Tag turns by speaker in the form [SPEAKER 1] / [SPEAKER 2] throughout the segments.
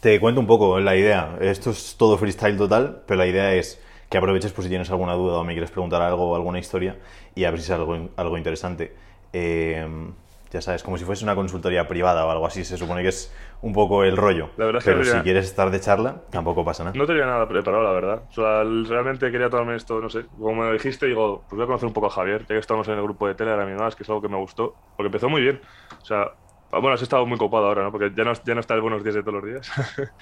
[SPEAKER 1] Te cuento un poco la idea. Esto es todo freestyle total, pero la idea es que aproveches por si tienes alguna duda o me quieres preguntar algo o alguna historia y a ver si es algo, algo interesante. Eh, ya sabes, como si fuese una consultoría privada o algo así, se supone que es un poco el rollo.
[SPEAKER 2] La verdad es que
[SPEAKER 1] pero
[SPEAKER 2] no
[SPEAKER 1] si quieres estar de charla, tampoco pasa nada.
[SPEAKER 2] No tenía nada preparado, la verdad. O sea, realmente quería tomarme esto, no sé. Como me lo dijiste, digo, pues voy a conocer un poco a Javier, ya que estamos en el grupo de Telegram y demás, que es algo que me gustó. Porque empezó muy bien. O sea, bueno, has estado muy copado ahora, ¿no? Porque ya no, ya no está el buenos días de todos los días.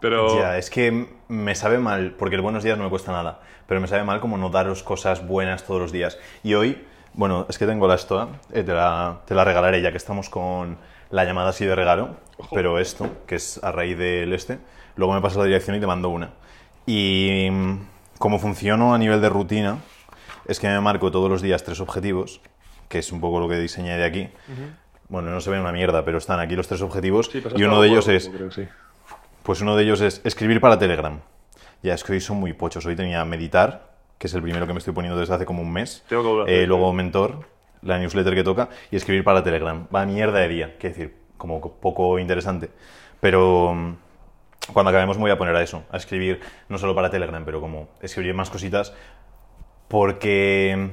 [SPEAKER 2] Pero.
[SPEAKER 1] Ya, es que me sabe mal, porque el buenos días no me cuesta nada, pero me sabe mal como no daros cosas buenas todos los días. Y hoy, bueno, es que tengo la estoa, eh, te, la, te la regalaré ya que estamos con la llamada así de regalo,
[SPEAKER 2] Ojo.
[SPEAKER 1] pero esto, que es a raíz del este, luego me pasas la dirección y te mando una. Y mm, como funciono a nivel de rutina, es que me marco todos los días tres objetivos, que es un poco lo que diseñé de aquí. Bueno, no se ve una mierda, pero están aquí los tres objetivos
[SPEAKER 2] Sí,
[SPEAKER 1] y uno de ellos es
[SPEAKER 2] creo que sí.
[SPEAKER 1] pues uno de ellos es escribir para Telegram. Ya, es que hoy son muy pochos. Hoy tenía meditar, que es el primero que me estoy poniendo desde hace como un mes.
[SPEAKER 2] Tengo que volver a
[SPEAKER 1] Eh, luego mentor, la newsletter que toca, y escribir para Telegram. Va mierda de día, quiero decir, como co- poco interesante. Pero mm, cuando acabemos me voy a poner a eso, a escribir no solo para Telegram, pero como escribir más cositas, porque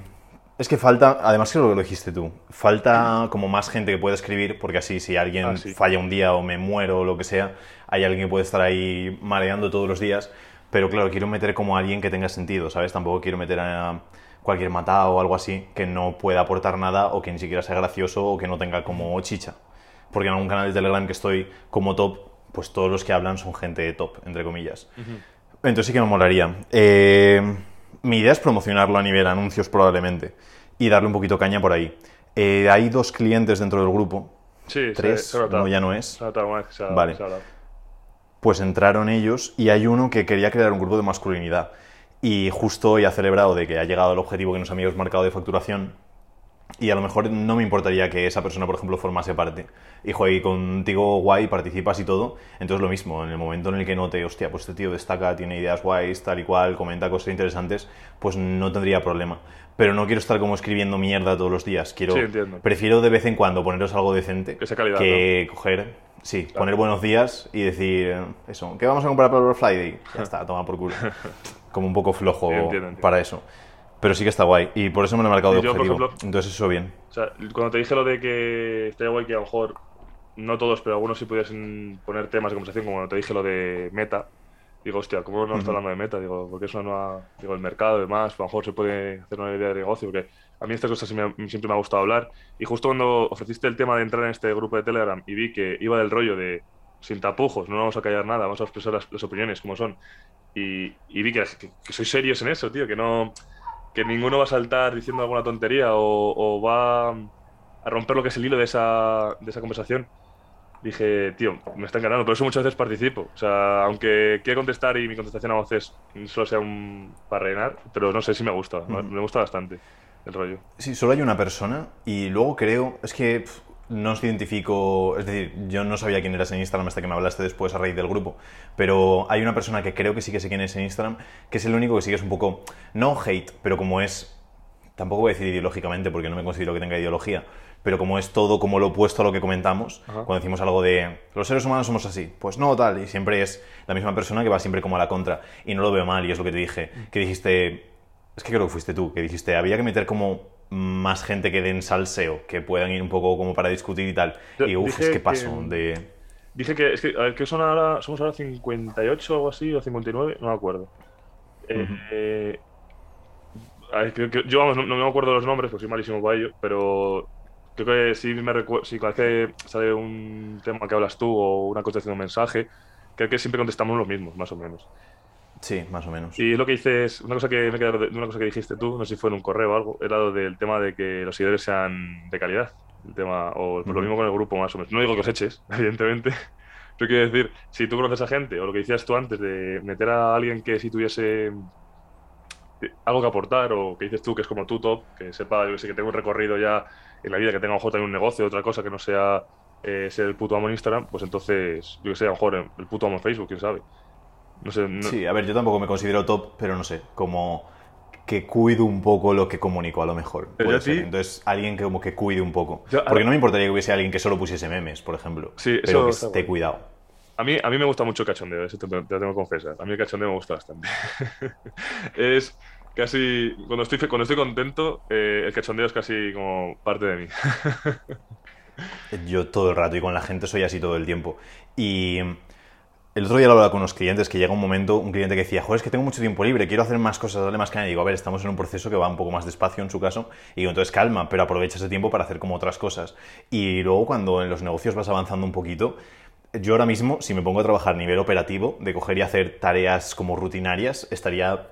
[SPEAKER 1] es que falta, además que lo lo dijiste tú, falta como más gente que pueda escribir, porque así si alguien
[SPEAKER 2] Ah, sí.
[SPEAKER 1] falla un día o me muero o lo que sea, hay alguien que puede estar ahí mareando todos los días, pero claro, quiero meter como a alguien que tenga sentido, ¿sabes? Tampoco quiero meter a cualquier matado o algo así que no pueda aportar nada o que ni siquiera sea gracioso o que no tenga como chicha. Porque en algún canal de Telegram que estoy como top, pues todos los que hablan son gente top, entre comillas. Entonces sí que me molaría. Eh, mi idea es promocionarlo a nivel anuncios probablemente y darle un poquito caña por ahí. Eh, hay dos clientes dentro del grupo,
[SPEAKER 2] Sí,
[SPEAKER 1] tres,
[SPEAKER 2] se
[SPEAKER 1] no ya no es.
[SPEAKER 2] Se se ha,
[SPEAKER 1] Vale.
[SPEAKER 2] se ha hablado.
[SPEAKER 1] Pues entraron ellos y hay uno que quería crear un grupo de masculinidad. Y justo hoy ha celebrado de que ha llegado al objetivo que nos habíamos marcado de facturación. Y a lo mejor no me importaría que esa persona, por ejemplo, formase parte. Hijo, y contigo guay, participas y todo. Entonces lo mismo, en el momento en el que note, hostia, pues este tío destaca, tiene ideas guays, tal y cual, comenta cosas interesantes, pues no tendría problema. Pero no quiero estar como escribiendo mierda todos los días. Quiero,
[SPEAKER 2] Sí, entiendo.
[SPEAKER 1] Prefiero de vez en cuando poneros algo decente
[SPEAKER 2] Que sea calidad,
[SPEAKER 1] que coger, sí, poner buenos días y decir eso, ¿qué vamos a comprar para Black Friday? Ya está, toma por culo. Como un poco flojo
[SPEAKER 2] Sí, entiendo, entiendo.
[SPEAKER 1] para eso. Pero sí que está guay y por eso me lo he marcado de
[SPEAKER 2] yo, por
[SPEAKER 1] objetivo.
[SPEAKER 2] ejemplo-
[SPEAKER 1] Entonces eso bien.
[SPEAKER 2] O sea, cuando te dije lo de que estaría guay que a lo mejor, no todos, pero algunos sí pudiesen poner temas de conversación, como cuando te dije lo de meta, digo, hostia, ¿cómo no está hablando de meta? Digo, porque es una nueva, digo, el mercado y demás, a lo mejor se puede hacer una idea de negocio, porque a mí estas cosas siempre me ha gustado hablar. Y justo cuando ofreciste el tema de entrar en este grupo de Telegram y vi que iba del rollo de sin tapujos, no vamos a callar nada, vamos a expresar las, las opiniones como son. Y, y vi que, que, que sois serios en eso, tío, que no que ninguno va a saltar diciendo alguna tontería o, o va a romper lo que es el hilo de esa, de esa conversación. Dije, tío, me están ganando, por eso muchas veces participo. O sea, aunque quiera contestar y mi contestación a veces solo sea un para rellenar, pero no sé si me gusta, me- me gusta bastante el rollo.
[SPEAKER 1] Sí, solo hay una persona y luego creo, es que no os identifico, es decir, yo no sabía quién eras en Instagram hasta que me hablaste después a raíz del grupo, pero hay una persona que creo que sí que sé quién es en Instagram, que es el único que sí que es un poco, no hate, pero como es, tampoco voy a decir ideológicamente porque no me considero que tenga ideología, pero como es todo como lo opuesto a lo que comentamos,
[SPEAKER 2] Ajá.
[SPEAKER 1] cuando decimos algo de los seres humanos somos así, pues no, tal, y siempre es la misma persona que va siempre como a la contra, y no lo veo mal, y es lo que te dije, que dijiste, es que creo que fuiste tú, que dijiste, había que meter como más gente que den salseo, que puedan ir un poco como para discutir y tal.
[SPEAKER 2] Yo
[SPEAKER 1] Y uff, es que
[SPEAKER 2] que-
[SPEAKER 1] paso de...
[SPEAKER 2] Dije que, es que, a ver, ¿qué son ahora? ¿Somos ahora 58 o algo así? ¿O 59? No me acuerdo. Eh, eh, a ver, que- yo vamos, no, no me acuerdo los nombres porque soy malísimo para ello, pero creo que sí me recuerdo, si cada vez que sale un tema que hablas tú o una contestación de un mensaje, creo que siempre contestamos los mismos, más o menos.
[SPEAKER 1] Sí, más o menos.
[SPEAKER 2] Y lo que dices, una cosa que me queda de una cosa que dijiste tú, no sé si fue en un correo o algo, era lo del tema de que los seguidores sean de calidad. El tema, o pues lo mismo con el grupo, más o menos. No digo que os eches, evidentemente. Pero quiero decir, si tú conoces a gente, o lo que decías tú antes, de meter a alguien que si tuviese eh, algo que aportar, o que dices tú que es como tú top, que sepa, yo que sé, que tenga un recorrido ya en la vida, que tenga a lo mejor también un negocio, otra cosa que no sea eh, ser el puto amo en Instagram, pues entonces, yo que sé, a lo mejor el puto amo en Facebook, quién sabe. No sé, no-
[SPEAKER 1] Sí, a ver, yo tampoco me considero top, pero no sé, como que cuido un poco lo que comunico a lo mejor. Puede ser. Entonces, alguien que como que cuide un poco.
[SPEAKER 2] Yo-
[SPEAKER 1] Porque no me importaría que hubiese alguien que solo pusiese memes, por ejemplo.
[SPEAKER 2] Sí,
[SPEAKER 1] pero que esté cuidado.
[SPEAKER 2] A mí, a mí me gusta mucho el cachondeo, eso te, te lo tengo que confesar. A mí el cachondeo me gusta bastante. es casi. Cuando estoy, cuando estoy contento, eh, el cachondeo es casi como parte de mí.
[SPEAKER 1] Yo todo el rato y con la gente soy así todo el tiempo. Y el otro día lo hablaba con unos clientes que llega un momento, un cliente que decía, joder, es que tengo mucho tiempo libre, quiero hacer más cosas, darle más caña. Y digo, a ver, estamos en un proceso que va un poco más despacio en su caso. Y digo, entonces calma, pero aprovecha ese tiempo para hacer como otras cosas. Y luego cuando en los negocios vas avanzando un poquito, yo ahora mismo, si me pongo a trabajar a nivel operativo, de coger y hacer tareas como rutinarias, estaría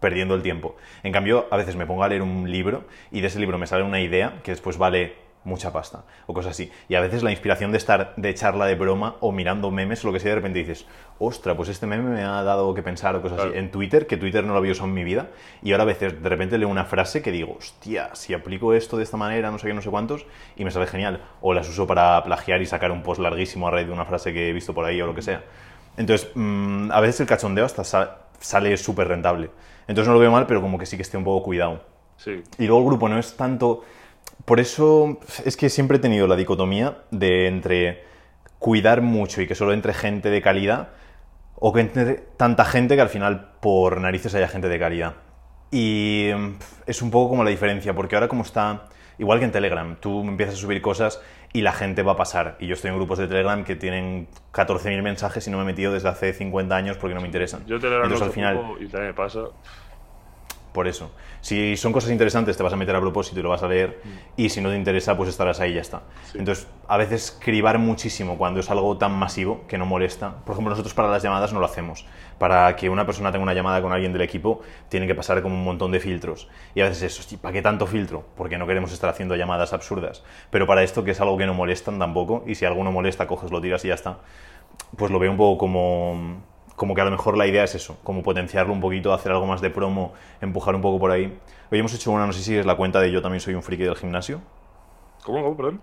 [SPEAKER 1] perdiendo el tiempo. En cambio, a veces me pongo a leer un libro y de ese libro me sale una idea que después vale mucha pasta o cosas así. Y a veces la inspiración de estar de charla de broma o mirando memes o lo que sea, de repente dices, ostra, pues este meme me ha dado que pensar o cosas así. En Twitter, que Twitter no lo había usado en mi vida, y ahora a veces de repente leo una frase que digo, hostia, si aplico esto de esta manera, no sé qué, no sé cuántos, y me sale genial. O las uso para plagiar y sacar un post larguísimo a raíz de una frase que he visto por ahí o lo que sea. Entonces, mm, a veces el cachondeo hasta sale súper rentable. Entonces no lo veo mal, pero como que sí que esté un poco cuidado.
[SPEAKER 2] Sí.
[SPEAKER 1] Y luego el grupo no es tanto por eso es que siempre he tenido la dicotomía de entre cuidar mucho y que solo entre gente de calidad o que entre tanta gente que al final por narices haya gente de calidad. Y es un poco como la diferencia, porque ahora como está, igual que en Telegram, tú empiezas a subir cosas y la gente va a pasar. Y yo estoy en grupos de Telegram que tienen 14.000 mensajes y no me he metido desde hace 50 años porque no me interesan.
[SPEAKER 2] Yo Telegram Entonces, al final... y también me pasa.
[SPEAKER 1] Por eso. Si son cosas interesantes, te vas a meter a propósito y lo vas a leer. Y si no te interesa, pues estarás ahí y ya está. Entonces, a veces cribar muchísimo cuando es algo tan masivo que no molesta. Por ejemplo, nosotros para las llamadas no lo hacemos. Para que una persona tenga una llamada con alguien del equipo, tiene que pasar como un montón de filtros. Y a veces eso, ¿para qué tanto filtro? Porque no queremos estar haciendo llamadas absurdas. Pero para esto, que es algo que no molestan tampoco, y si alguno molesta, coges, lo tiras y ya está, pues lo veo un poco como como que a lo mejor la idea es eso, como potenciarlo un poquito, hacer algo más de promo, empujar un poco por ahí. Hoy hemos hecho una, no sé si es la cuenta de Yo también soy un friki del gimnasio.
[SPEAKER 2] ¿Cómo? ¿Cómo? Perdón.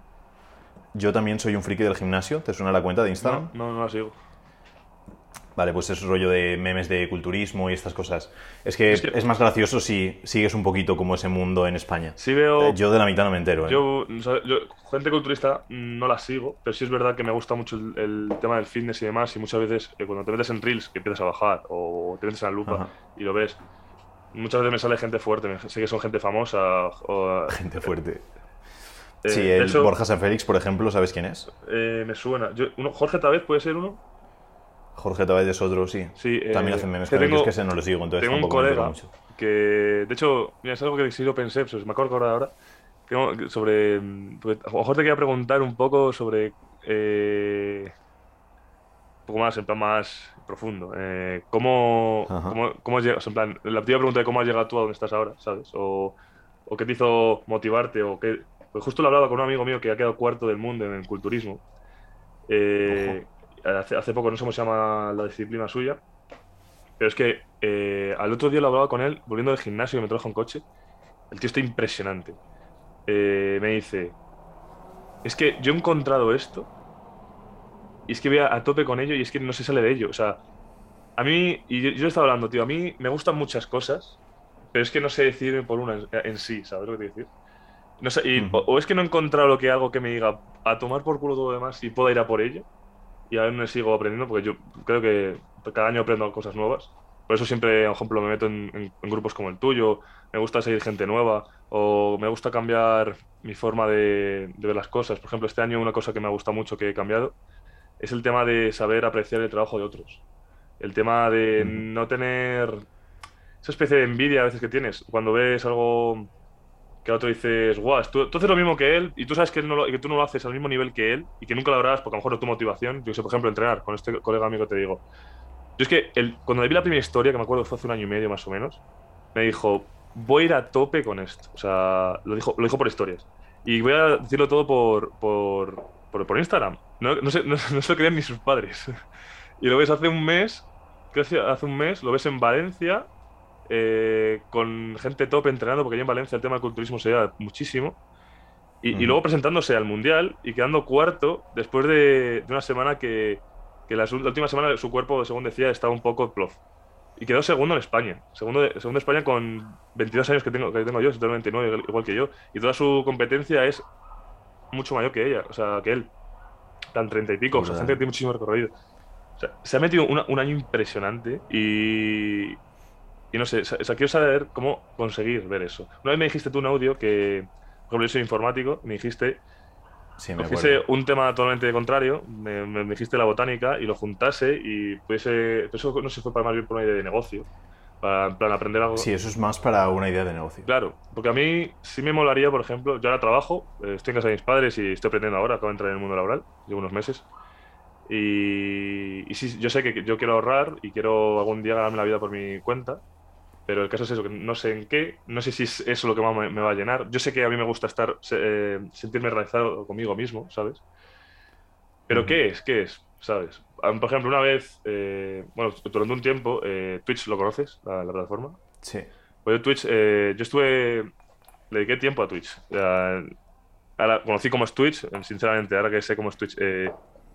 [SPEAKER 1] Yo también soy un friki del gimnasio. ¿Te suena la cuenta de Instagram?
[SPEAKER 2] No, no, no la sigo.
[SPEAKER 1] Vale, pues es rollo de memes de culturismo y estas cosas. Es que es, más gracioso si sigues un poquito como ese mundo en España.
[SPEAKER 2] Sí veo...
[SPEAKER 1] Eh, yo de la mitad no me entero. ¿eh?
[SPEAKER 2] Yo, gente culturista no la sigo, pero sí es verdad que me gusta mucho el, tema del fitness y demás. Y muchas veces eh, cuando te metes en Reels, que empiezas a bajar, o te metes en la lupa y lo ves, muchas veces me sale gente fuerte. Sé que son gente famosa. O,
[SPEAKER 1] gente fuerte. sí, el Borja San Félix, por ejemplo, ¿sabes quién es?
[SPEAKER 2] me suena. uno, Jorge Tavez puede ser uno.
[SPEAKER 1] Jorge Tavares es otro, sí.
[SPEAKER 2] sí
[SPEAKER 1] También
[SPEAKER 2] eh,
[SPEAKER 1] hacen memes tengo, es que ese no lo sigo, entonces
[SPEAKER 2] Tengo un colega que, de hecho, mira, es algo que sí lo pensé, pues me acuerdo ahora, que sobre... Pues, a lo mejor te quería preguntar un poco sobre... Eh, un poco más, en plan más profundo. Eh, ¿cómo, cómo, cómo, has llegado? en plan, la primera pregunta de cómo has llegado tú a donde estás ahora, ¿sabes? O, o qué te hizo motivarte, o qué... Pues justo lo hablaba con un amigo mío que ha quedado cuarto del mundo en el culturismo. Eh, hace, poco, no sé cómo se llama la disciplina suya, pero es que eh, al otro día lo hablaba con él, volviendo del gimnasio, que me trajo un coche. El tío está impresionante. Eh, me dice, es que yo he encontrado esto y es que voy a, tope con ello y es que no se sale de ello. O sea, a mí, y yo, he estado hablando, tío, a mí me gustan muchas cosas, pero es que no sé decidirme por una en, sí, ¿sabes lo que te decir? No sé, o, es que no he encontrado lo que hago que me diga a tomar por culo todo lo demás y pueda ir a por ello y aún me sigo aprendiendo porque yo creo que cada año aprendo cosas nuevas. Por eso siempre, por ejemplo, me meto en, grupos como el tuyo, me gusta seguir gente nueva o me gusta cambiar mi forma de, ver las cosas. Por ejemplo, este año una cosa que me ha gustado mucho que he cambiado es el tema de saber apreciar el trabajo de otros. El tema de no tener esa especie de envidia a veces que tienes cuando ves algo que otro dices, guau, tú, haces lo mismo que él y tú sabes que, que, tú no lo haces al mismo nivel que él y que nunca lo harás porque a lo mejor no tu motivación. Yo sé, por ejemplo, entrenar con este colega amigo te digo. Yo es que cuando le vi la primera historia, que me acuerdo fue hace un año y medio más o menos, me dijo, voy a ir a tope con esto. O sea, lo dijo, lo dijo por historias. Y voy a decirlo todo por, por, por, Instagram. No, no, se, no, lo creían ni sus padres. y lo ves hace un mes, que hace un mes, lo ves en Valencia eh, con gente top entrenando, porque allí en Valencia el tema del culturismo se lleva muchísimo. Y, luego presentándose al Mundial y quedando cuarto después de, una semana que, que la, última semana su cuerpo, según decía, estaba un poco plof. Y quedó segundo en España. Segundo, de, segundo España con 22 años que tengo, que tengo yo, 29, igual que yo. Y toda su competencia es mucho mayor que ella, o sea, que él. Tan treinta y pico, o sea, gente que tiene muchísimo recorrido. O sea, se ha metido una- un año impresionante y. Y no sé, o sea, quiero saber cómo conseguir ver eso. Una vez me dijiste tú un audio que, por ejemplo, yo soy informático, me dijiste,
[SPEAKER 1] Sí, me acuerdo.
[SPEAKER 2] un tema totalmente contrario, me, me- me dijiste la botánica y lo juntase y pudiese. Eso no sé si fue para más bien por una idea de negocio, para en plan aprender algo.
[SPEAKER 1] Sí, eso es más para una idea de negocio.
[SPEAKER 2] Claro, porque a mí sí me molaría, por ejemplo, yo ahora trabajo, eh, estoy en casa de mis padres y estoy aprendiendo ahora, acabo de entrar en el mundo laboral, llevo unos meses. Y, y sí, yo sé que yo quiero ahorrar y quiero algún día ganarme la vida por mi cuenta, pero el caso es eso, que no sé en qué, no sé si es eso lo que más me, me va a llenar. Yo sé que a mí me gusta estar, eh, sentirme realizado conmigo mismo, ¿sabes? Pero. ¿qué es? ¿Qué es? ¿Sabes? Ah, Por ejemplo, una vez, eh, bueno, durante un tiempo, eh, Twitch, ¿lo conoces? La, la plataforma.
[SPEAKER 1] Sí.
[SPEAKER 2] Pues yo Twitch, eh, yo estuve, le dediqué tiempo a Twitch. Ya, ahora conocí cómo es Twitch, eh, sinceramente, ahora que sé cómo es Twitch,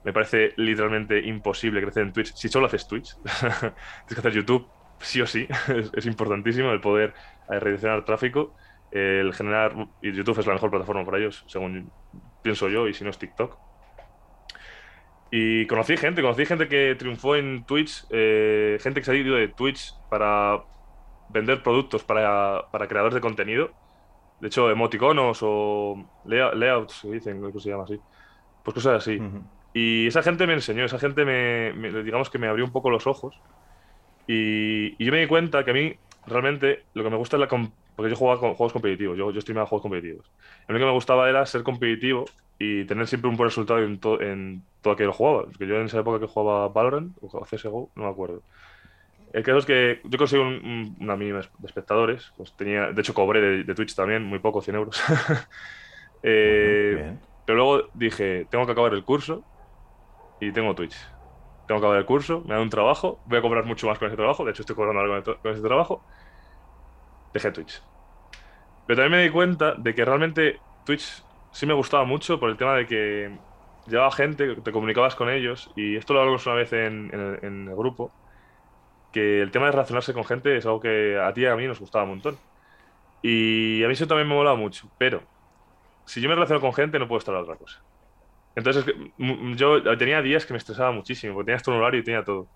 [SPEAKER 2] me parece literalmente imposible crecer en Twitch si solo haces Twitch. Tienes que hacer YouTube, sí o sí, es, es importantísimo el poder eh, redireccionar tráfico, eh, el generar, y YouTube es la mejor plataforma para ellos, según pienso yo, y si no es TikTok. Y conocí gente, conocí gente que triunfó en Twitch, eh, gente que se ha ido de Twitch para vender productos para, para creadores de contenido. De hecho, emoticonos o layouts, se dicen, creo que se llama así. Pues cosas así. Y esa gente me enseñó, esa gente me, me- digamos que me abrió un poco los ojos. Y, y yo me di cuenta que a mí realmente lo que me gusta es la... Porque yo jugaba con juegos competitivos, yo, yo streamaba juegos competitivos. A mí lo que me gustaba era ser competitivo y tener siempre un buen resultado en, to- en todo aquello que jugaba. Porque yo en esa época que jugaba Valorant o CSGO, no me acuerdo. El caso es que yo conseguí un- un- una mínima de espectadores. Pues tenía, de hecho, cobré de, de Twitch también, muy poco, 100 euros. Eh, pero luego dije, tengo que acabar el curso y tengo Twitch. Tengo que acabar el curso, me da un trabajo, voy a cobrar mucho más con ese trabajo, de hecho estoy cobrando algo con ese trabajo. Dejé Twitch. Pero también me di cuenta de que realmente Twitch sí me gustaba mucho por el tema de que llevaba gente, te comunicabas con ellos y esto lo hablamos una vez en, en en el grupo, que el tema de relacionarse con gente es algo que a ti y a mí nos gustaba un montón. Y a mí eso también me molaba mucho, pero si yo me relaciono con gente no puedo estar a otra cosa. Entonces yo tenía días que me estresaba muchísimo, porque tenía esto en horario y tenía todo.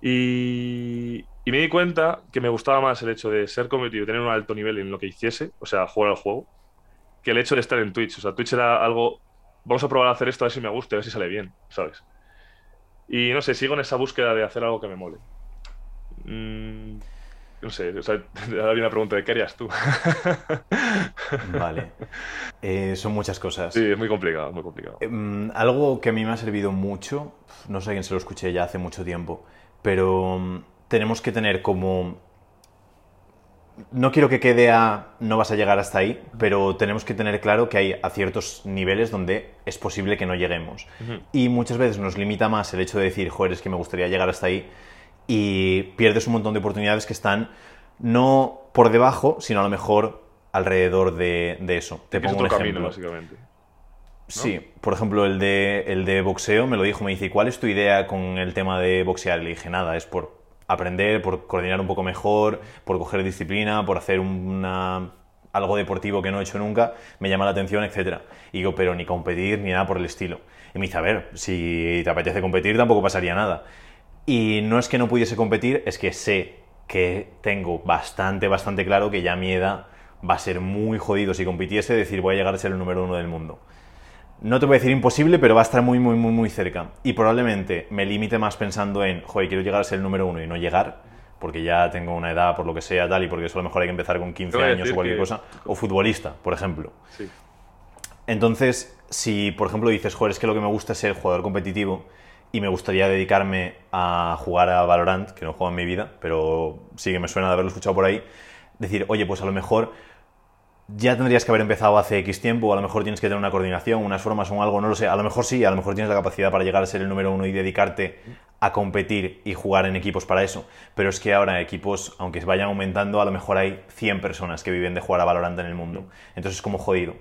[SPEAKER 2] Y, y me di cuenta que me gustaba más el hecho de ser competitivo, tener un alto nivel en lo que hiciese, o sea, jugar al juego, que el hecho de estar en Twitch. O sea, Twitch era algo, vamos a probar a hacer esto a ver si me gusta, a ver si sale bien, ¿sabes? Y no sé, sigo en esa búsqueda de hacer algo que me mole. Mm, no sé, o sea, ahora viene la pregunta de ¿qué harías tú?
[SPEAKER 1] Vale. Eh, son muchas cosas.
[SPEAKER 2] Sí, es muy complicado, muy complicado.
[SPEAKER 1] Em, algo que a mí me ha servido mucho, no sé a quién se lo escuché ya hace mucho tiempo, pero mm, tenemos que tener como... No quiero que quede a no vas a llegar hasta ahí, pero tenemos que tener claro que hay a ciertos niveles donde es posible que no lleguemos. Y muchas veces nos limita más el hecho de decir, joder, es que me gustaría llegar hasta ahí, y pierdes un montón de oportunidades que están no por debajo, sino a lo mejor alrededor de, de eso. Te
[SPEAKER 2] Que es
[SPEAKER 1] pongo un ejemplo.
[SPEAKER 2] camino, básicamente.
[SPEAKER 1] Sí, por ejemplo, el de, el de boxeo me lo dijo, me dice, ¿cuál es tu idea con el tema de boxear? Y le dije, nada, es por aprender, por coordinar un poco mejor, por coger disciplina, por hacer una, algo deportivo que no he hecho nunca, me llama la atención, etc. Y digo, pero ni competir ni nada por el estilo. Y me dice, a ver, si te apetece competir tampoco pasaría nada. Y no es que no pudiese competir, es que sé que tengo bastante, bastante claro que ya mi edad va a ser muy jodido si compitiese decir voy a llegar a ser el número uno del mundo. No te voy a decir imposible, pero va a estar muy, muy, muy, muy cerca. Y probablemente me limite más pensando en, joder, quiero llegar a ser el número uno y no llegar, porque ya tengo una edad, por lo que sea, tal, y porque eso a lo mejor hay que empezar con 15
[SPEAKER 2] Te voy a
[SPEAKER 1] años o cualquier
[SPEAKER 2] que-
[SPEAKER 1] cosa. O futbolista, por ejemplo.
[SPEAKER 2] Sí.
[SPEAKER 1] Entonces, si por ejemplo dices, joder, es que lo que me gusta es ser jugador competitivo y me gustaría dedicarme a jugar a Valorant, que no juego en mi vida, pero sí que me suena de haberlo escuchado por ahí, decir, oye, pues a lo mejor ya tendrías que haber empezado hace X tiempo, a lo mejor tienes que tener una coordinación, unas formas o algo, no lo sé, a lo mejor sí, a lo mejor tienes la capacidad para llegar a ser el número uno y dedicarte a competir y jugar en equipos para eso, pero es que ahora equipos, aunque vayan aumentando, a lo mejor hay 100 personas que viven de jugar a Valorant en el mundo, entonces es como jodido.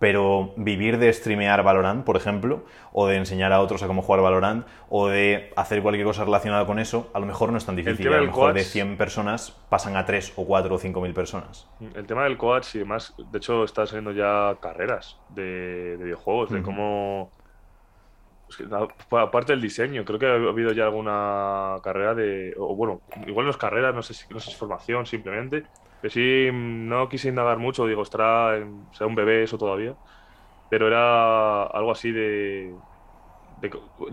[SPEAKER 1] Pero vivir de streamear Valorant, por ejemplo, o de enseñar a otros a cómo jugar Valorant, o de hacer cualquier cosa relacionada con eso, a lo mejor no es tan difícil.
[SPEAKER 2] tema
[SPEAKER 1] A lo mejor de
[SPEAKER 2] coach-
[SPEAKER 1] 100 personas pasan a 3 o 4 o 5 mil personas.
[SPEAKER 2] El tema del coach y demás, de hecho, están saliendo ya carreras de, de videojuegos, de cómo. Es que, aparte del diseño, creo que ha habido ya alguna carrera de. O bueno, igual no es carrera, no sé si, no sé si es formación simplemente. Pero sí, no quise indagar mucho, digo, estará será un bebé eso todavía. Pero era algo así de. De,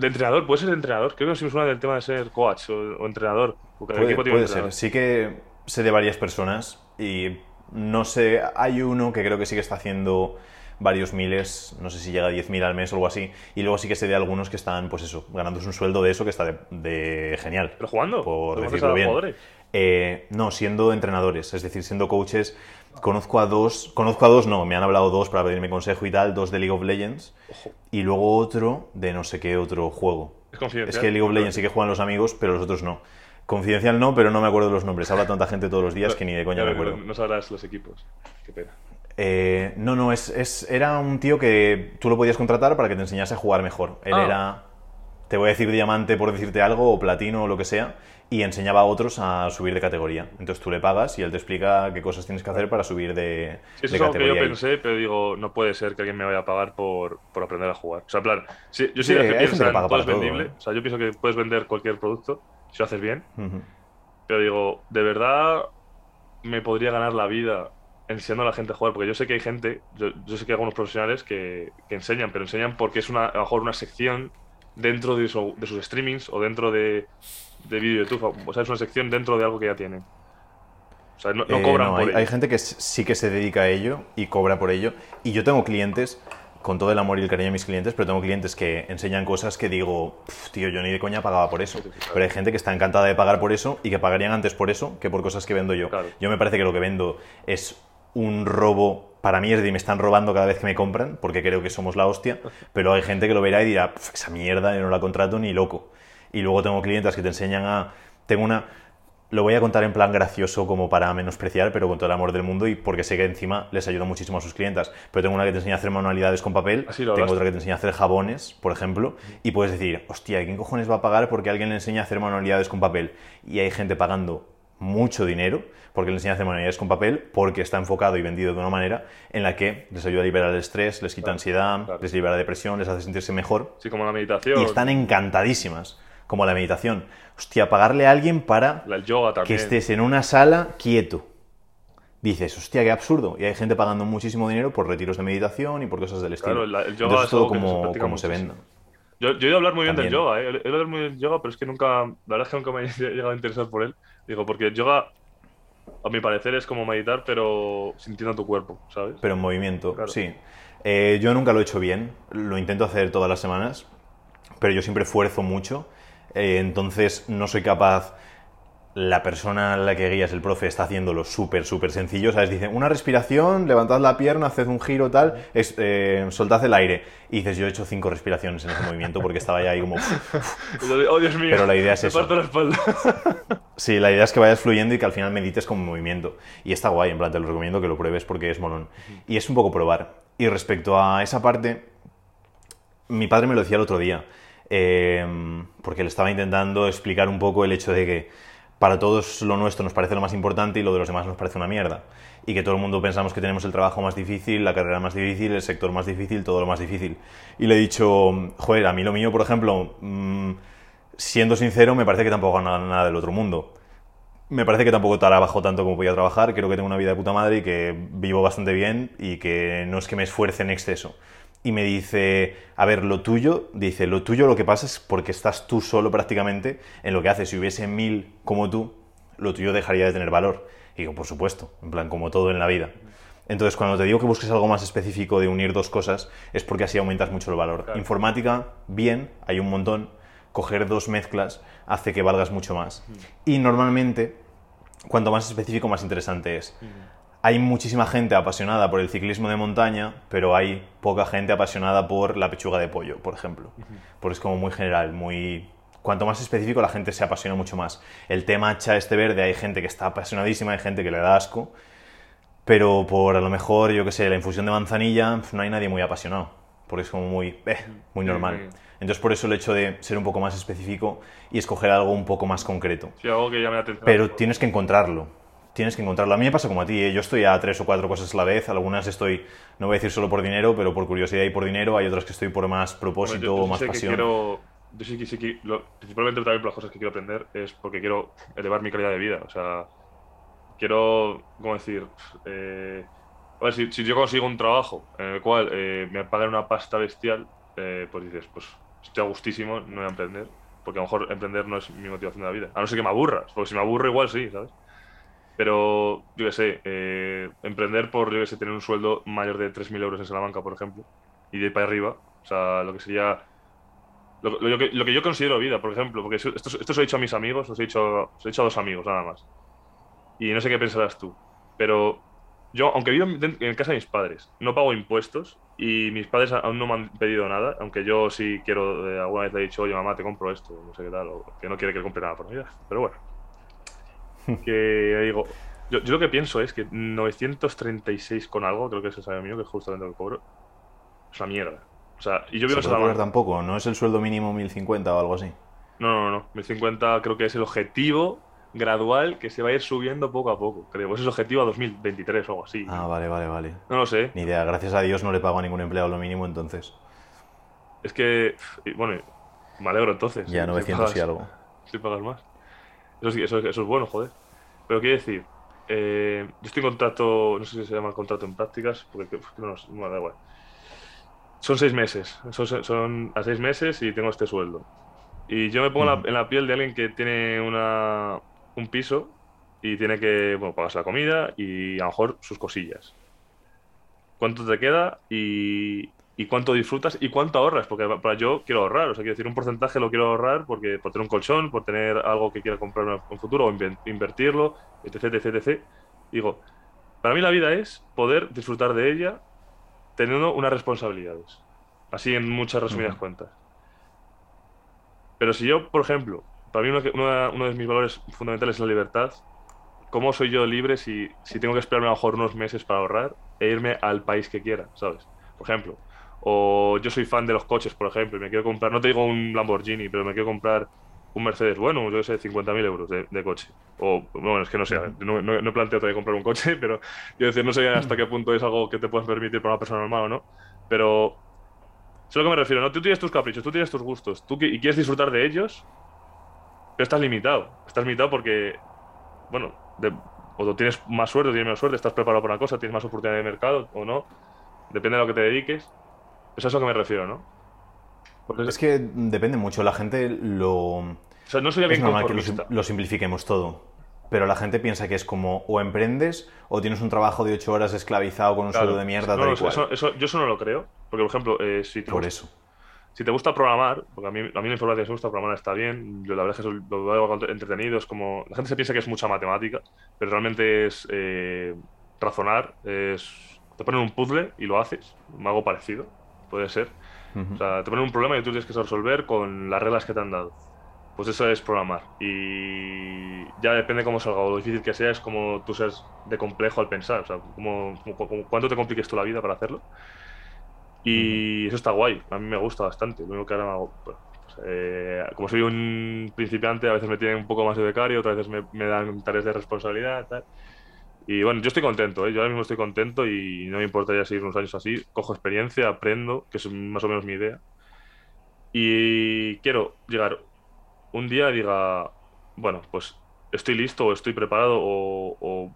[SPEAKER 2] entrenador, puede ser de entrenador. Creo que si me suena del tema de ser coach o, o entrenador. Porque el
[SPEAKER 1] Puede,
[SPEAKER 2] equipo tiene
[SPEAKER 1] puede ser. Sí que sé de varias personas y no sé, hay uno que creo que sí que está haciendo varios miles, no sé si llega a 10.000 al mes o algo así, y luego sí que sé de algunos que están, pues eso, ganándose un sueldo de eso que está de, de genial.
[SPEAKER 2] ¿Pero jugando?
[SPEAKER 1] Por
[SPEAKER 2] ¿Conoces
[SPEAKER 1] decirlo bien.
[SPEAKER 2] jugadores?
[SPEAKER 1] Eh, no, siendo entrenadores, es decir, siendo coaches, conozco a dos, conozco a dos, no, me han hablado dos para pedirme consejo y tal, dos de League of Legends,
[SPEAKER 2] Ojo,
[SPEAKER 1] y luego otro de no sé qué otro juego.
[SPEAKER 2] es confidencial.
[SPEAKER 1] Es que League of Legends sí que juegan los amigos, pero los otros no. Confidencial no, pero no me acuerdo de los nombres. Habla tanta gente todos los días que ni de coña me acuerdo.
[SPEAKER 2] No, no sabrás los equipos. Qué pena.
[SPEAKER 1] Eh, no, no, es, es- era un tío que tú lo podías contratar para que te enseñase a jugar mejor. Él
[SPEAKER 2] Ah.
[SPEAKER 1] era, te voy a decir diamante por decirte algo, o platino o lo que sea, y enseñaba a otros a subir de categoría. Entonces tú le pagas y él te explica qué cosas tienes que hacer para subir de,
[SPEAKER 2] Sí, eso
[SPEAKER 1] de
[SPEAKER 2] es algo que yo
[SPEAKER 1] categoría.
[SPEAKER 2] pensé, pero digo, no puede ser que alguien me vaya a pagar por, por aprender a jugar. O sea, en plan, yo
[SPEAKER 1] Sí,
[SPEAKER 2] sí, que todo
[SPEAKER 1] todo,
[SPEAKER 2] vendible.
[SPEAKER 1] ¿eh?
[SPEAKER 2] O sea, yo pienso que puedes vender cualquier producto si lo haces bien.
[SPEAKER 1] Ujú.
[SPEAKER 2] Pero digo, ¿de verdad me podría ganar la vida enseñando a la gente a jugar? Porque yo sé que hay gente, yo, yo sé que hay algunos profesionales que, que enseñan, pero enseñan porque es una, a lo mejor una sección dentro de, su- de sus streamings o dentro de, de vídeo de YouTube. O sea, es una sección dentro de algo que ya tienen. O sea, no, no
[SPEAKER 1] Eh,
[SPEAKER 2] cobran
[SPEAKER 1] no,
[SPEAKER 2] por
[SPEAKER 1] hay,
[SPEAKER 2] ello.
[SPEAKER 1] hay gente que sí que se dedica a ello y cobra por ello. Y yo tengo clientes, con todo el amor y el cariño de mis clientes, pero tengo clientes que enseñan cosas que digo, "Pf, tío, yo ni de coña pagaba por eso.
[SPEAKER 2] Sí, sí, claro.
[SPEAKER 1] Pero hay gente que está encantada de pagar por eso y que pagarían antes por eso que por cosas que vendo yo.
[SPEAKER 2] Claro.
[SPEAKER 1] Yo me parece que lo que vendo es un robo. Para mí es de me están robando cada vez que me compran, porque creo que somos la hostia, pero hay gente que lo verá y dirá, "Pf, esa mierda yo no la contrato ni loco. Y luego tengo clientes que te enseñan a... Tengo una... Lo voy a contar en plan gracioso como para menospreciar, pero con todo el amor del mundo y porque sé que encima les ayuda muchísimo a sus clientas. Pero tengo una que te enseña a hacer manualidades con papel,
[SPEAKER 2] Así lo
[SPEAKER 1] tengo
[SPEAKER 2] hablaste.
[SPEAKER 1] otra que te enseña a hacer jabones, por ejemplo, y puedes decir, hostia, ¿quién cojones va a pagar porque alguien le enseña a hacer manualidades con papel? Y hay gente pagando mucho dinero porque le enseña a hacer manualidades con papel porque está enfocado y vendido de una manera en la que les ayuda a liberar el estrés, les quita
[SPEAKER 2] Claro,
[SPEAKER 1] ansiedad,
[SPEAKER 2] claro.
[SPEAKER 1] les libera depresión, les hace sentirse mejor
[SPEAKER 2] Sí, como la meditación.
[SPEAKER 1] y están encantadísimas, como la meditación. Hostia, pagarle a alguien para
[SPEAKER 2] la- yoga
[SPEAKER 1] que
[SPEAKER 2] también.
[SPEAKER 1] estés en una sala quieto. Dices, hostia, qué absurdo. Y hay gente pagando muchísimo dinero por retiros de meditación y por cosas del estilo.
[SPEAKER 2] Claro, la- el yoga
[SPEAKER 1] Entonces
[SPEAKER 2] es
[SPEAKER 1] todo
[SPEAKER 2] algo que
[SPEAKER 1] como,
[SPEAKER 2] practica
[SPEAKER 1] como se venda.
[SPEAKER 2] Yo, yo he oído hablar muy bien del
[SPEAKER 1] También.
[SPEAKER 2] yoga, ¿eh? He oído hablar muy bien del yoga, pero es que nunca, la verdad es que nunca me he llegado a interesar por él. Digo, porque el yoga, a mi parecer, es como meditar, pero sintiendo tu cuerpo, ¿sabes?
[SPEAKER 1] Pero en movimiento,
[SPEAKER 2] Claro.
[SPEAKER 1] sí. Eh, yo nunca lo he hecho bien, lo intento hacer todas las semanas, pero yo siempre esfuerzo mucho, eh, entonces no soy capaz... La persona a la que guías, el profe, está haciéndolo súper, súper sencillo, ¿sabes? Dice, una respiración, levantad la pierna, haced un giro, tal, es, eh, soltad el aire. Y dices, yo he hecho cinco respiraciones en ese movimiento porque estaba ya ahí como...
[SPEAKER 2] Oh, Dios mío,
[SPEAKER 1] Pero la idea es eso.
[SPEAKER 2] parto la espalda.
[SPEAKER 1] Sí, la idea es que vayas fluyendo y que al final medites como movimiento. Y está guay, en plan, te lo recomiendo que lo pruebes porque es molón. Y es un poco probar. Y respecto a esa parte, mi padre me lo decía el otro día, eh, porque le estaba intentando explicar un poco el hecho de que para todos lo nuestro nos parece lo más importante y lo de los demás nos parece una mierda. Y que todo el mundo pensamos que tenemos el trabajo más difícil, la carrera más difícil, el sector más difícil, todo lo más difícil. Y le he dicho, joder, a mí lo mío, por ejemplo, mm, siendo sincero, me parece que tampoco hago nada del otro mundo. Me parece que tampoco trabajo tanto como podía trabajar, creo que tengo una vida de puta madre y que vivo bastante bien y que no es que me esfuerce en exceso. Y me dice, a ver, lo tuyo, dice, lo tuyo lo que pasa es porque estás tú solo prácticamente en lo que haces. Si hubiese mil como tú, lo tuyo dejaría de tener valor. Y digo, por supuesto, en plan, como todo en la vida. Entonces, cuando te digo que busques algo más específico de unir dos cosas, es porque así aumentas mucho el valor.
[SPEAKER 2] Claro.
[SPEAKER 1] Informática, bien, hay un montón. Coger dos mezclas hace que valgas mucho más. Y normalmente, cuanto más específico, más interesante es. Hay muchísima gente apasionada por el ciclismo de montaña, pero hay poca gente apasionada por la pechuga de pollo, por ejemplo. Porque es como muy general, muy... Cuanto más específico, la gente se apasiona mucho más. El tema hacha este verde, hay gente que está apasionadísima, hay gente que le da asco, pero por a lo mejor, yo que sé, la infusión de manzanilla, no hay nadie muy apasionado, porque es como muy, eh, muy normal. Entonces, por eso el hecho de ser un poco más específico y escoger algo un poco más concreto.
[SPEAKER 2] Sí, algo que llame la atención.
[SPEAKER 1] Pero tienes que encontrarlo. Tienes que encontrarlo. A mí me pasa como a ti, ¿eh? yo estoy a tres o cuatro cosas a la vez. Algunas estoy, no voy a decir solo por dinero, pero por curiosidad y por dinero. Hay otras que estoy por más propósito,
[SPEAKER 2] Yo- yo sí
[SPEAKER 1] más pasión.
[SPEAKER 2] quiero- yo sí que sí que lo- principalmente también por las cosas que quiero aprender es porque quiero elevar mi calidad de vida. O sea, quiero, ¿cómo decir? Eh, a ver, si, si yo consigo un trabajo en el cual eh, me pagan una pasta bestial, eh, pues dices, pues estoy a gustísimo, no voy a emprender. Porque a lo mejor emprender no es mi motivación de la vida. A no ser que me aburras, porque si me aburro igual sí, ¿sabes? Pero, yo qué sé, eh, emprender por, yo qué sé, tener un sueldo mayor de 3.000 euros en Salamanca, por ejemplo, y de ahí para arriba, o sea, lo que sería lo, que, lo que yo considero vida, por ejemplo, porque esto, esto se he dicho a mis amigos, os he dicho, os he dicho a dos amigos, nada más. Y no sé qué pensarás tú, pero yo, aunque vivo en, en casa de mis padres, no pago impuestos y mis padres aún no me han pedido nada, aunque yo sí quiero, eh, alguna vez he dicho, oye mamá, te compro esto, no sé qué tal, o que no quiere que le compre nada por Navidad, pero bueno. Que digo, yo, yo lo que pienso es que 936 con algo, creo que es el salario mío, que es justamente lo que cobro, es una mierda. O sea, y yo vivo
[SPEAKER 1] Se puede tampoco, ¿no es el sueldo mínimo 1050 o algo así?
[SPEAKER 2] No, no, no. 1050 creo que es el objetivo gradual que se va a ir subiendo poco a poco. Creo. Ese es el objetivo a 2023 o algo así.
[SPEAKER 1] Ah, vale, vale, vale.
[SPEAKER 2] No lo sé.
[SPEAKER 1] Ni idea, gracias a Dios no le pago a ningún empleado lo mínimo entonces.
[SPEAKER 2] Es que, y bueno, me alegro entonces.
[SPEAKER 1] Ya
[SPEAKER 2] Si
[SPEAKER 1] 900 y
[SPEAKER 2] pagas-
[SPEAKER 1] algo.
[SPEAKER 2] Si pagas más. Eso, sí, eso, eso es bueno, joder. Pero quiero decir, eh, yo estoy en contrato, no sé si se llama contrato en prácticas, porque no, no da igual. Son seis meses, son, son a seis meses y tengo este sueldo. Y yo me pongo en la-
[SPEAKER 1] Ujú.
[SPEAKER 2] en la piel de alguien que tiene una, un piso y tiene que bueno, pagarse la comida y a lo mejor sus cosillas. ¿Cuánto te queda y, y cuánto disfrutas y cuánto ahorras? Porque para yo quiero ahorrar, o sea, quiero decir, un porcentaje lo quiero ahorrar porque por tener un colchón, por tener algo que quiera comprar en un futuro o invertirlo, etc, etc, etc. Digo, para mí la vida es poder disfrutar de ella teniendo unas responsabilidades. Así en muchas resumidas
[SPEAKER 1] Ujú.
[SPEAKER 2] cuentas. Pero si yo, por ejemplo, para mí uno de mis valores fundamentales es la libertad, ¿cómo soy yo libre si, si tengo que esperarme a lo mejor unos meses para ahorrar e irme al país que quiera, ¿sabes? Por ejemplo. O yo soy fan de los coches, por ejemplo, y me quiero comprar, no te digo un Lamborghini, pero me quiero comprar un Mercedes bueno, yo sé, 50.000 euros de, de coche. O, bueno, es que no sé, no, no, no planteo todavía comprar un coche, pero quiero decir, no sé hasta qué punto es algo que te puedes permitir para una persona normal o no. Pero a lo que me refiero, ¿no? Tú tienes tus caprichos, tú tienes tus gustos, tú y quieres disfrutar de ellos, pero estás limitado. Estás limitado porque, bueno, de- o tienes más suerte o tienes menos suerte, estás preparado para una cosa, tienes más oportunidad de mercado o no. Depende de lo que te dediques. Eso es a lo que me refiero, ¿no? Porque-
[SPEAKER 1] Es que depende mucho, la gente lo...
[SPEAKER 2] o sea, no soy
[SPEAKER 1] Es
[SPEAKER 2] alguien
[SPEAKER 1] normal que lo, lo simplifiquemos todo. Pero la gente piensa que es como o emprendes o tienes un trabajo de 8 horas esclavizado con un
[SPEAKER 2] Claro.
[SPEAKER 1] sueldo de mierda,
[SPEAKER 2] No,
[SPEAKER 1] tal y
[SPEAKER 2] eso,
[SPEAKER 1] cual.
[SPEAKER 2] eso- eso- yo eso no lo creo. Porque, por ejemplo, eh, si, te
[SPEAKER 1] Por
[SPEAKER 2] gusta,
[SPEAKER 1] eso.
[SPEAKER 2] si te gusta programar, porque a mí, a mí la información me gusta programar está bien, yo la verdad es que eso lo veo entretenido, es como... La gente se piensa que es mucha matemática, pero realmente es eh, razonar, es... Te ponen un puzzle y lo haces, algo parecido, puede ser.
[SPEAKER 1] Ujú.
[SPEAKER 2] O sea, te ponen un problema y tú tienes que resolver con las reglas que te han dado. Pues eso es programar. Y ya depende cómo salga o lo difícil que sea, es como tú seas de complejo al pensar. O sea, como, como- cuánto te compliques tú la vida para hacerlo. Y eso está guay. A mí me gusta bastante. Lo único que ahora me hago, pues, eh, como soy un principiante, a veces me tienen un poco más de becario, otras veces me, me dan tareas de responsabilidad. Tal. Y bueno, yo estoy contento, ¿eh? yo ahora mismo estoy contento y no me importaría seguir unos años así. Cojo experiencia, aprendo, que es más o menos mi idea. Y quiero llegar un día y diga, bueno, pues estoy listo o estoy preparado o, o,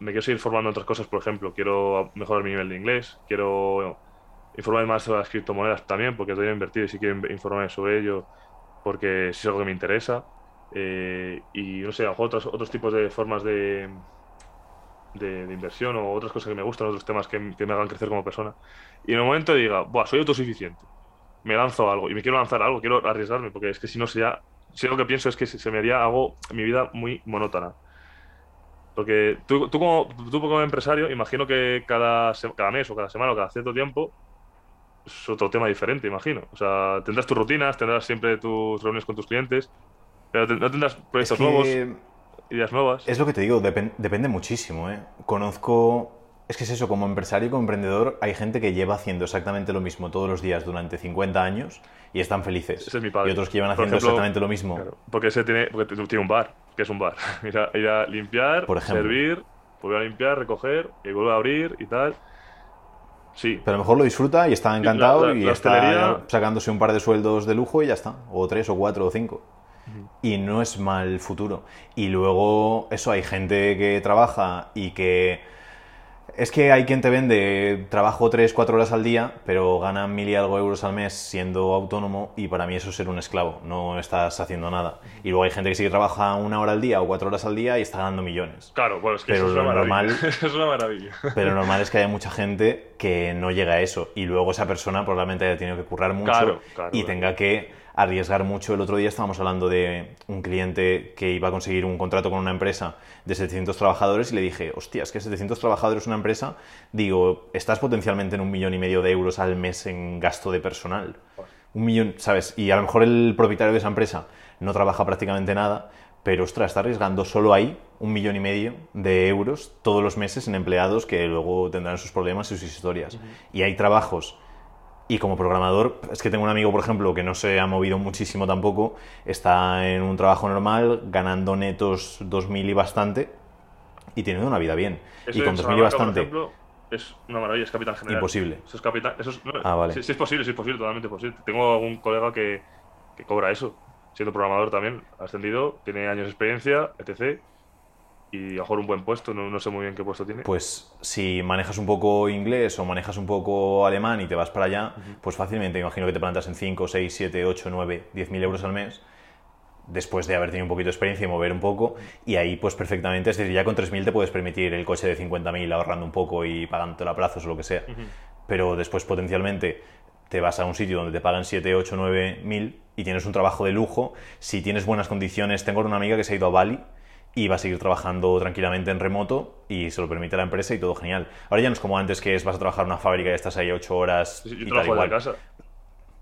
[SPEAKER 2] me quiero seguir formando en otras cosas, por ejemplo, quiero mejorar mi nivel de inglés, quiero informarme más sobre las criptomonedas también, porque estoy invertido y si quiero in- informarme sobre ello, porque es algo que me interesa. Eh, y no sé, otros, otros tipos de formas de, de, de inversión o otras cosas que me gustan, otros temas que, que me hagan crecer como persona. Y en el momento diga, Buah, soy autosuficiente, me lanzo a algo y me quiero lanzar a algo, quiero arriesgarme, porque es que si no sería, si lo que pienso es que se me haría algo, mi vida muy monótona. Porque tú, tú, como, tú como empresario, imagino que cada, cada mes o cada semana o cada cierto tiempo es otro tema diferente, imagino. O sea, tendrás tus rutinas, tendrás siempre tus reuniones con tus clientes, pero no tendrás
[SPEAKER 1] Es
[SPEAKER 2] proyectos
[SPEAKER 1] que
[SPEAKER 2] nuevos, ideas nuevas.
[SPEAKER 1] es lo que te digo, depen- depende muchísimo. ¿eh? Conozco... Es que es eso, como empresario y como emprendedor hay gente que lleva haciendo exactamente lo mismo todos los días durante 50 años y están felices.
[SPEAKER 2] Ese es mi padre.
[SPEAKER 1] Y otros que llevan
[SPEAKER 2] Por
[SPEAKER 1] haciendo
[SPEAKER 2] ejemplo,
[SPEAKER 1] exactamente lo mismo.
[SPEAKER 2] Claro, porque ese tiene, porque tiene un bar. que es un bar. Ir a, ir a limpiar,
[SPEAKER 1] Por
[SPEAKER 2] servir, volver a limpiar, recoger, y volver a abrir y tal. Sí,
[SPEAKER 1] Pero a lo mejor lo disfruta y está encantado
[SPEAKER 2] la-
[SPEAKER 1] y
[SPEAKER 2] la
[SPEAKER 1] está
[SPEAKER 2] hostelería-
[SPEAKER 1] sacándose un par de sueldos de lujo y ya está. O tres, o cuatro, o cinco. Y no es mal futuro. Y luego, eso, hay gente que trabaja y que... Es que hay quien te vende trabajo tres, cuatro horas al día, pero gana mil y algo euros al mes siendo autónomo y para mí eso es ser un esclavo, no estás haciendo nada. Y luego hay gente que sí que trabaja una hora al día o cuatro horas al día y está ganando millones.
[SPEAKER 2] claro, bueno, es que
[SPEAKER 1] Pero
[SPEAKER 2] eso es una maravilla.
[SPEAKER 1] normal-
[SPEAKER 2] Eso es una maravilla.
[SPEAKER 1] Pero lo normal es que haya mucha gente que no llega a eso y luego esa persona probablemente haya tenido que currar mucho
[SPEAKER 2] Claro, claro,
[SPEAKER 1] y tenga que arriesgar mucho. El otro día estábamos hablando de un cliente que iba a conseguir un contrato con una empresa de 700 trabajadores y le dije, hostia, es que 700 trabajadores una empresa, digo, estás potencialmente en un millón y medio de euros al mes en gasto de personal. Un millón, ¿sabes? Y a lo mejor el propietario de esa empresa no trabaja prácticamente nada, pero ostras, está arriesgando solo ahí un millón y medio de euros todos los meses en empleados que luego tendrán sus problemas y sus historias. Y hay trabajos. Y como programador, es que tengo un amigo, por ejemplo, que no se ha movido muchísimo tampoco, está en un trabajo normal, ganando netos 2.000 y bastante, y teniendo una vida bien.
[SPEAKER 2] Eso
[SPEAKER 1] y con
[SPEAKER 2] en
[SPEAKER 1] 2.000 y bastante,
[SPEAKER 2] ejemplo, es una maravilla, es capitán general.
[SPEAKER 1] Imposible.
[SPEAKER 2] Eso es capitán. Eso es, no,
[SPEAKER 1] Ah, vale.
[SPEAKER 2] sí, sí es posible, sí es posible, totalmente posible. Tengo algún colega que, que cobra eso, siendo programador también, ha ascendido, tiene años de experiencia, etc. Y a lo mejor un buen puesto, no, no sé muy bien qué puesto tiene.
[SPEAKER 1] pues si manejas un poco inglés o manejas un poco alemán y te vas para allá, pues fácilmente me imagino que te plantas en 5, 6, 7, 8, 9, 10 mil euros al mes después de haber tenido un poquito de experiencia y mover un poco, y ahí pues perfectamente, es decir, ya con 3.000 te puedes permitir el coche de 50.000 ahorrando un poco y pagando a plazos o lo que sea, pero después potencialmente te vas a un sitio donde te pagan 7, 8, 9 mil y tienes un trabajo de lujo, si tienes buenas condiciones, tengo una amiga que se ha ido a Bali y va a seguir trabajando tranquilamente en remoto y se lo permite la empresa y todo genial. Ahora ya no es como antes que es vas a trabajar en una fábrica y estás ahí 8 horas
[SPEAKER 2] Sí,
[SPEAKER 1] y tal
[SPEAKER 2] trabajo de
[SPEAKER 1] igual
[SPEAKER 2] casa.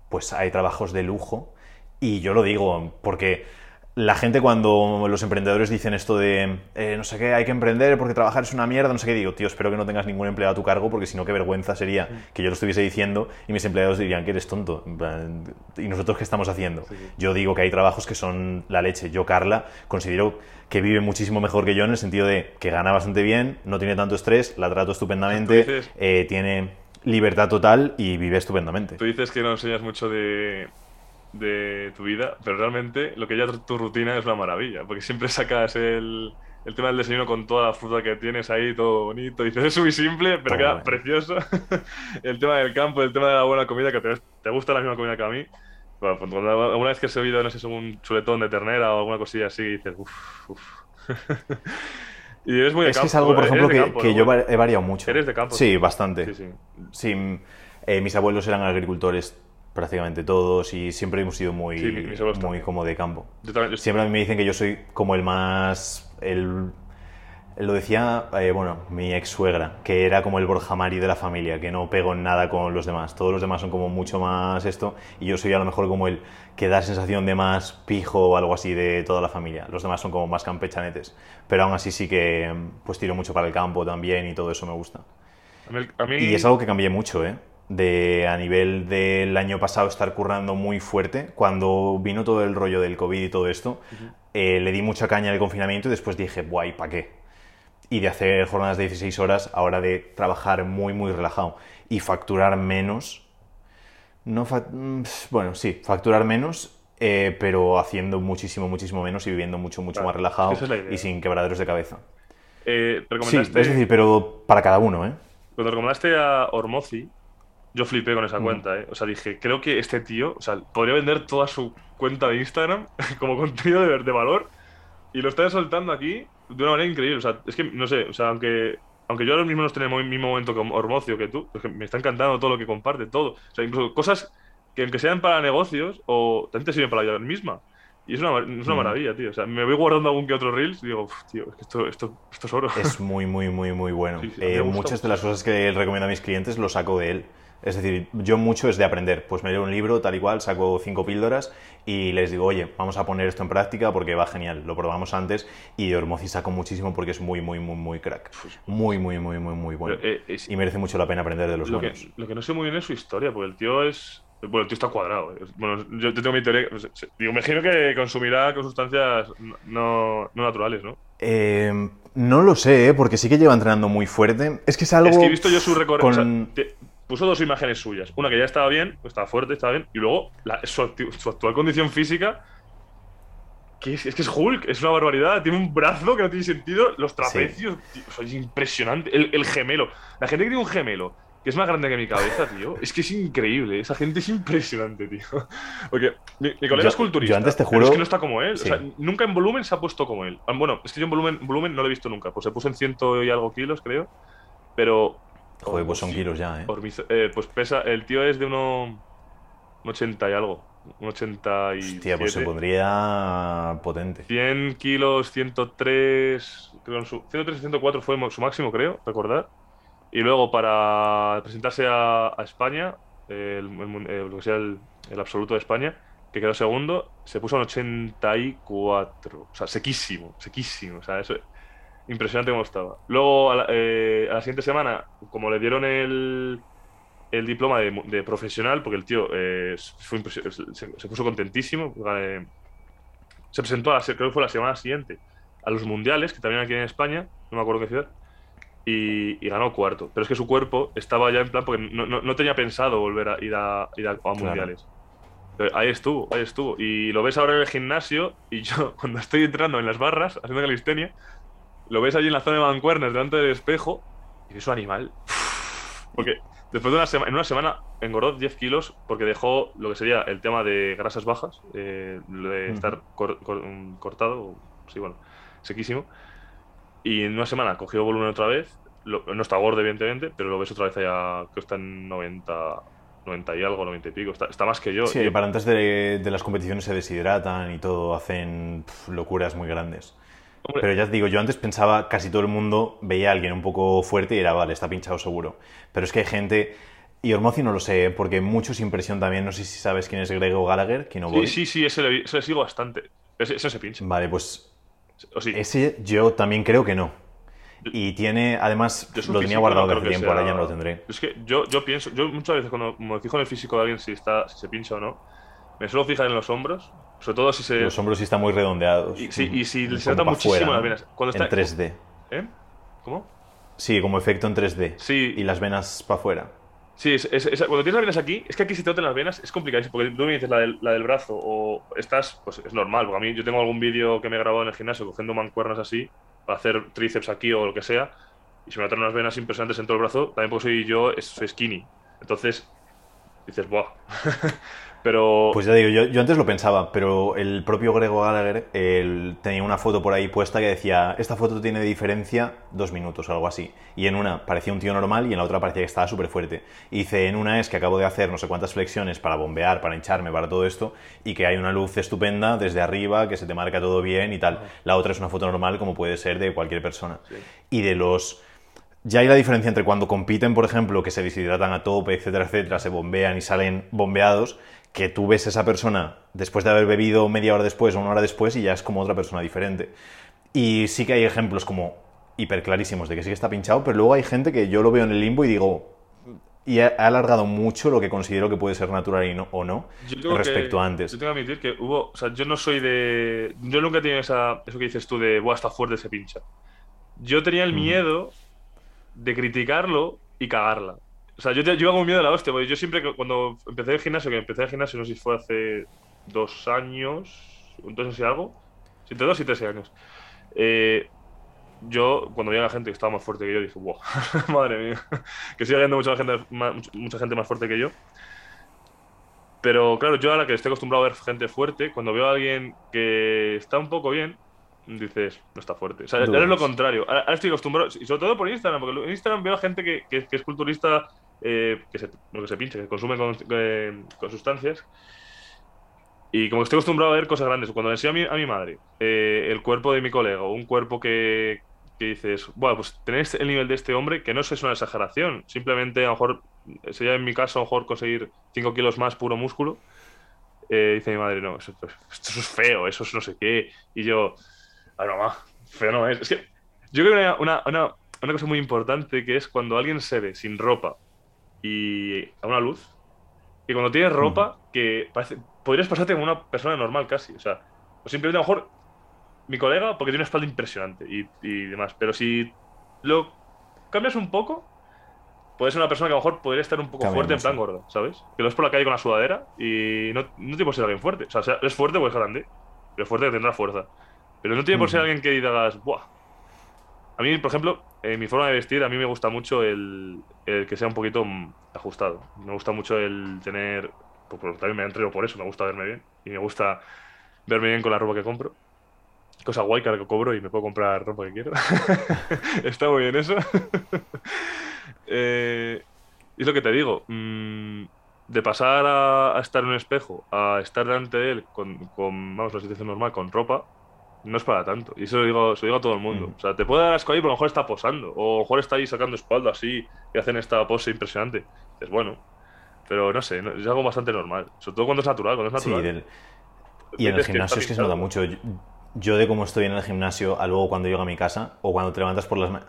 [SPEAKER 1] pues hay trabajos de lujo. Y yo lo digo, porque la gente cuando los emprendedores dicen esto de eh, no sé qué, hay que emprender porque trabajar es una mierda, no sé qué, digo, tío, espero que no tengas ningún empleado a tu cargo porque si no, qué vergüenza sería que yo lo estuviese diciendo y mis empleados dirían que eres tonto. ¿Y nosotros qué estamos haciendo? Yo digo que hay trabajos que son la leche. Yo, Carla, considero que vive muchísimo mejor que yo en el sentido de que gana bastante bien, no tiene tanto estrés, la trato estupendamente, eh, tiene libertad total y vive estupendamente.
[SPEAKER 2] Tú dices que no enseñas mucho de, de tu vida, pero realmente lo que ya tu rutina es una maravilla, porque siempre sacas el, el tema del desayuno con toda la fruta que tienes ahí, todo bonito. Dices, es muy simple, pero queda
[SPEAKER 1] bueno.
[SPEAKER 2] precioso. el tema del campo, el tema de la buena comida, que te, te gusta la misma comida que a mí. Bueno, pues alguna vez que he servido, no sé, un chuletón de ternera o alguna cosilla así, dices, uff, uff. y eres muy de
[SPEAKER 1] Es que
[SPEAKER 2] campo.
[SPEAKER 1] es algo, por ejemplo, que,
[SPEAKER 2] campo,
[SPEAKER 1] que
[SPEAKER 2] ¿no?
[SPEAKER 1] yo he variado mucho.
[SPEAKER 2] Eres de campo,
[SPEAKER 1] Sí,
[SPEAKER 2] sí.
[SPEAKER 1] bastante.
[SPEAKER 2] Sí, sí.
[SPEAKER 1] Eh, mis abuelos eran agricultores prácticamente todos y siempre hemos sido muy,
[SPEAKER 2] Sí,
[SPEAKER 1] muy como de campo.
[SPEAKER 2] Yo también- yo-
[SPEAKER 1] Siempre a mí me dicen que yo soy como el más... El, lo decía, eh, bueno, mi ex suegra, que era como el Borja Mari de la familia, que no pego en nada con los demás. Todos los demás son como mucho más esto, y yo soy a lo mejor como el que da sensación de más pijo o algo así de toda la familia. Los demás son como más campechanetes. Pero aún así sí que pues tiro mucho para el campo también y todo eso me gusta.
[SPEAKER 2] a mí- a mí-
[SPEAKER 1] Y es algo que cambié mucho, ¿eh? De a nivel del año pasado estar currando muy fuerte. Cuando vino todo el rollo del COVID y todo esto, eh, le di mucha caña al confinamiento y después dije, guay, ¿para qué? Y de hacer jornadas de 16 horas, ahora de trabajar muy, muy relajado y facturar menos. No fa- mm, bueno, sí, facturar menos, eh, pero haciendo muchísimo, muchísimo menos y viviendo mucho, mucho
[SPEAKER 2] Claro,
[SPEAKER 1] más relajado
[SPEAKER 2] es
[SPEAKER 1] y sin quebraderos de cabeza.
[SPEAKER 2] eh,
[SPEAKER 1] Sí, es decir, pero para cada uno, ¿eh?
[SPEAKER 2] Cuando recomendaste a Ormozi, yo flipé con esa
[SPEAKER 1] Mm.
[SPEAKER 2] cuenta, ¿eh? O sea, dije, creo que este tío, o sea, podría vender toda su cuenta de Instagram como contenido de, de valor y lo está soltando aquí de una manera increíble. O sea, es que, no sé, o sea, aunque, aunque yo ahora mismo no estoy en el mismo momento con Ormocio que tú, es que me está encantando todo lo que comparte, todo. O sea, incluso cosas que aunque sean para negocios o también te sirven para la vida misma. Y es una, es una
[SPEAKER 1] Mm.
[SPEAKER 2] maravilla, tío. O sea, me voy guardando algún que otro Reels y digo, "Uf, tío, es que esto, esto, esto es oro.
[SPEAKER 1] Es muy, muy, muy, muy bueno.
[SPEAKER 2] Sí, sí,
[SPEAKER 1] Eh, muchas de las cosas que él recomienda a mis clientes lo saco de él. Es decir, yo mucho es de aprender. Pues me leo un libro, tal y cual, saco cinco píldoras y les digo, oye, vamos a poner esto en práctica porque va genial. Lo probamos antes y de Ormozi saco muchísimo porque es muy, muy, muy, muy crack. Muy, muy, muy, muy, muy bueno.
[SPEAKER 2] Pero, eh, es-
[SPEAKER 1] Y merece mucho la pena aprender de los
[SPEAKER 2] lo, que, lo que no sé muy bien es su historia, porque el tío es Bueno, el tío está cuadrado. eh. Bueno, yo, tengo mi teoría. Digo, me imagino que consumirá con sustancias no, no naturales, ¿no?
[SPEAKER 1] Eh, no lo sé, ¿eh? porque sí que lleva entrenando muy fuerte. Es que es algo.
[SPEAKER 2] Es que he visto yo su recorrido.
[SPEAKER 1] con-
[SPEAKER 2] puso dos imágenes suyas. Una que ya estaba bien, pues estaba fuerte, estaba bien. Y luego la- su, actual condición física. Que es, es que es Hulk, es una barbaridad. Tiene un brazo que no tiene sentido. Los trapecios, tío, o sea, es impresionante. El, el gemelo. La gente que tiene un gemelo que es más grande que mi cabeza, tío. Es que es increíble. Esa gente es impresionante, tío. Porque mi, mi colega
[SPEAKER 1] Yo-
[SPEAKER 2] es culturista.
[SPEAKER 1] yo antes te
[SPEAKER 2] pero
[SPEAKER 1] juro-
[SPEAKER 2] es que no está como él.
[SPEAKER 1] Sí.
[SPEAKER 2] O sea, nunca en volumen se ha puesto como él. Ah, Bueno, es que yo en volumen, volumen no lo he visto nunca. Pues se puso en ciento y algo kilos, creo. Pero.
[SPEAKER 1] Joder, pues son
[SPEAKER 2] Sí,
[SPEAKER 1] kilos ya, ¿eh?
[SPEAKER 2] Eh, pues pesa, el tío es de uno, un 80 y algo. Un 80 y.
[SPEAKER 1] Hostia, pues se pondría potente.
[SPEAKER 2] 100 kilos, 103. Creo, su, 103 y 104 fue su máximo, creo, recordar. Y luego para presentarse a, a España, el, el mun- eh, lo que sea el, el absoluto de España, que quedó segundo, se puso en 84. O sea, sequísimo, sequísimo. O sea, eso. Impresionante cómo estaba. Luego, a la, eh, a la siguiente semana, como le dieron el, el diploma de, de profesional, porque el tío eh, fue se, se puso contentísimo. eh, se presentó, a la, creo que fue la semana siguiente, a los mundiales, que también aquí en España, no me acuerdo qué ciudad, y, y ganó cuarto. Pero es que su cuerpo estaba ya en plan, porque no, no- no tenía pensado volver a ir a, ir a, a mundiales. Pero ahí estuvo, ahí estuvo. Y lo ves ahora en el gimnasio, y yo, cuando estoy entrando en las barras, haciendo calistenia, lo ves allí en la zona de mancuernas, delante del espejo, y es un animal. Porque después de una semana, en una semana engordó 10 kilos porque dejó lo que sería el tema de grasas bajas, eh, lo de estar cor- cor- mm, cortado, sí, bueno, sequísimo. Y en una semana cogió volumen otra vez. lo- no está gordo, evidentemente, pero lo ves otra vez allá, que está en 90, 90 y algo, 90 y pico. Está, está más que yo.
[SPEAKER 1] Sí,
[SPEAKER 2] Y-
[SPEAKER 1] para antes de, de las competiciones se deshidratan y todo, hacen locuras muy grandes.
[SPEAKER 2] Hombre.
[SPEAKER 1] Pero ya te digo, yo antes pensaba, casi todo el mundo veía a alguien un poco fuerte y era, vale, está pinchado seguro. Pero es que hay gente, y Ormozi no lo sé, porque mucho sin impresión también, no sé si sabes quién es Grego Gallagher, que no voy.
[SPEAKER 2] sí, sí, sí, ese le, ese le sigo bastante. Ese, ese se pincha.
[SPEAKER 1] Vale, pues
[SPEAKER 2] O sí.
[SPEAKER 1] ese yo también creo que no. Y tiene, además, lo tenía
[SPEAKER 2] físico
[SPEAKER 1] guardado
[SPEAKER 2] no
[SPEAKER 1] de
[SPEAKER 2] creo
[SPEAKER 1] hace
[SPEAKER 2] que
[SPEAKER 1] tiempo, ahora
[SPEAKER 2] sea-
[SPEAKER 1] ya no lo tendré.
[SPEAKER 2] Es que yo, yo pienso, yo muchas veces cuando me fijo en el físico de alguien si está, si se pincha o no, me suelo fijar en los hombros, sobre todo si se.
[SPEAKER 1] Los hombros sí están muy redondeados.
[SPEAKER 2] Y- sí, y si se nota muchísimo
[SPEAKER 1] fuera,
[SPEAKER 2] las venas. Cuando está-
[SPEAKER 1] En 3D.
[SPEAKER 2] ¿Eh? ¿Cómo?
[SPEAKER 1] Sí, como efecto en 3D.
[SPEAKER 2] Sí.
[SPEAKER 1] Y las venas para afuera.
[SPEAKER 2] Sí, es, es- es- cuando tienes las venas aquí, es que aquí si te notan las venas es complicadísimo, porque tú me dices la del, la del brazo o estás, pues es normal, porque a mí yo tengo algún vídeo que me he grabado en el gimnasio cogiendo mancuernas así, para hacer tríceps aquí o lo que sea, y se me notan unas venas impresionantes en todo el brazo, también porque soy yo, soy skinny. Entonces, dices, ¡buah! Pero...
[SPEAKER 1] Pues ya digo, yo, yo antes lo pensaba, pero el propio Grego Gallagher él tenía una foto por ahí puesta que decía, esta foto tiene de diferencia dos minutos o algo así. Y en una parecía un tío normal y en la otra parecía que estaba súper fuerte. Y dice, en una es que acabo de hacer no sé cuántas flexiones para bombear, para hincharme, para todo esto, y que hay una luz estupenda desde arriba, que se te marca todo bien y tal. La otra es una foto normal como puede ser de cualquier persona.
[SPEAKER 2] Sí.
[SPEAKER 1] Y de los... Ya hay la diferencia entre cuando compiten, por ejemplo, que se deshidratan a tope, etcétera, etcétera, se bombean y salen bombeados, que tú ves a esa persona después de haber bebido media hora después o una hora después y ya es como otra persona diferente. Y sí que hay ejemplos como hiperclarísimos de que sí que está pinchado, pero luego hay gente que yo lo veo en el limbo y digo, y ha alargado mucho lo que considero que puede ser natural y no, o no respecto
[SPEAKER 2] que,
[SPEAKER 1] a antes.
[SPEAKER 2] Yo tengo que admitir que hubo. O sea, yo no soy de. Yo nunca he tenido esa, eso que dices tú de. Buah, está fuerte, se pincha. Yo tenía el miedo de criticarlo y cagarla. O sea, yo, yo hago miedo a la hostia, porque yo siempre, que- cuando empecé el gimnasio, que empecé el gimnasio, no sé si fue hace dos años, entonces si algo, entre dos y tres años. eh, yo, cuando veía a la gente que estaba más fuerte que yo, dije, wow, madre mía, que sigue habiendo mucha gente, más, mucha gente más fuerte que yo. Pero claro, yo ahora que estoy acostumbrado a ver gente fuerte, cuando veo a alguien que está un poco bien, dices, no está fuerte. O sea, ahora es lo contrario. Ahora, ahora estoy acostumbrado, y sobre todo por Instagram, porque en Instagram veo a gente que, que- que es culturista, eh, que, se, que se pincha, que consume con, eh, con sustancias. Y como que estoy acostumbrado a ver cosas grandes. Cuando le enseño a mi, a mi madre eh, el cuerpo de mi colega, un cuerpo que, que dices, bueno, pues tenéis el nivel de este hombre, que no es una exageración. Simplemente, a lo mejor, sería en mi caso, mejor conseguir 5 kilos más puro músculo. Dice mi madre, no, eso, esto es feo, eso es no sé qué. Y yo, ah, no, ma, feo no es. Es que yo creo que una, una, una cosa muy importante que es cuando alguien se ve sin ropa y a una luz, Y cuando tienes ropa que parece, podrías pasarte como una persona normal casi. O sea, o simplemente a lo mejor mi colega porque tiene una espalda impresionante y, y demás. Pero si lo cambias un poco, puedes ser una persona que a lo mejor podría estar un poco fuerte en plan gordo, ¿sabes? Que lo ves por la calle con la sudadera y no, no tiene por ser alguien fuerte. O sea, sea- es fuerte porque es grande, pero es fuerte que tendrá fuerza. Pero no tiene por ser
[SPEAKER 1] Ujú.
[SPEAKER 2] alguien que digas, ¡buah! A mí, por ejemplo, en mi forma de vestir, a mí me gusta mucho el, el que sea un poquito mm, ajustado. Me gusta mucho el tener. pues, también me entreno por eso, me gusta verme bien. Y me gusta verme bien con la ropa que compro. Cosa guay que que cobro y me puedo comprar ropa que quiero. Está muy bien eso. Eh, es lo que te digo. mm, de pasar a, a estar en un espejo a estar delante de él con, con, vamos, la situación normal, con ropa, no es para tanto. Y eso lo digo, se lo digo a todo el mundo.
[SPEAKER 1] Mm.
[SPEAKER 2] O sea, te puede dar asco ahí, pero a lo mejor está posando. O a lo mejor está ahí sacando espalda así y hacen esta pose impresionante. Dices, bueno. Pero no sé, es algo bastante normal. Sobre todo cuando es natural. Cuando es
[SPEAKER 1] Sí, del- y en el
[SPEAKER 2] que
[SPEAKER 1] gimnasio es que se nota mucho. Yo, yo de cómo estoy en el gimnasio a luego cuando llego a mi casa o cuando te levantas por las ma-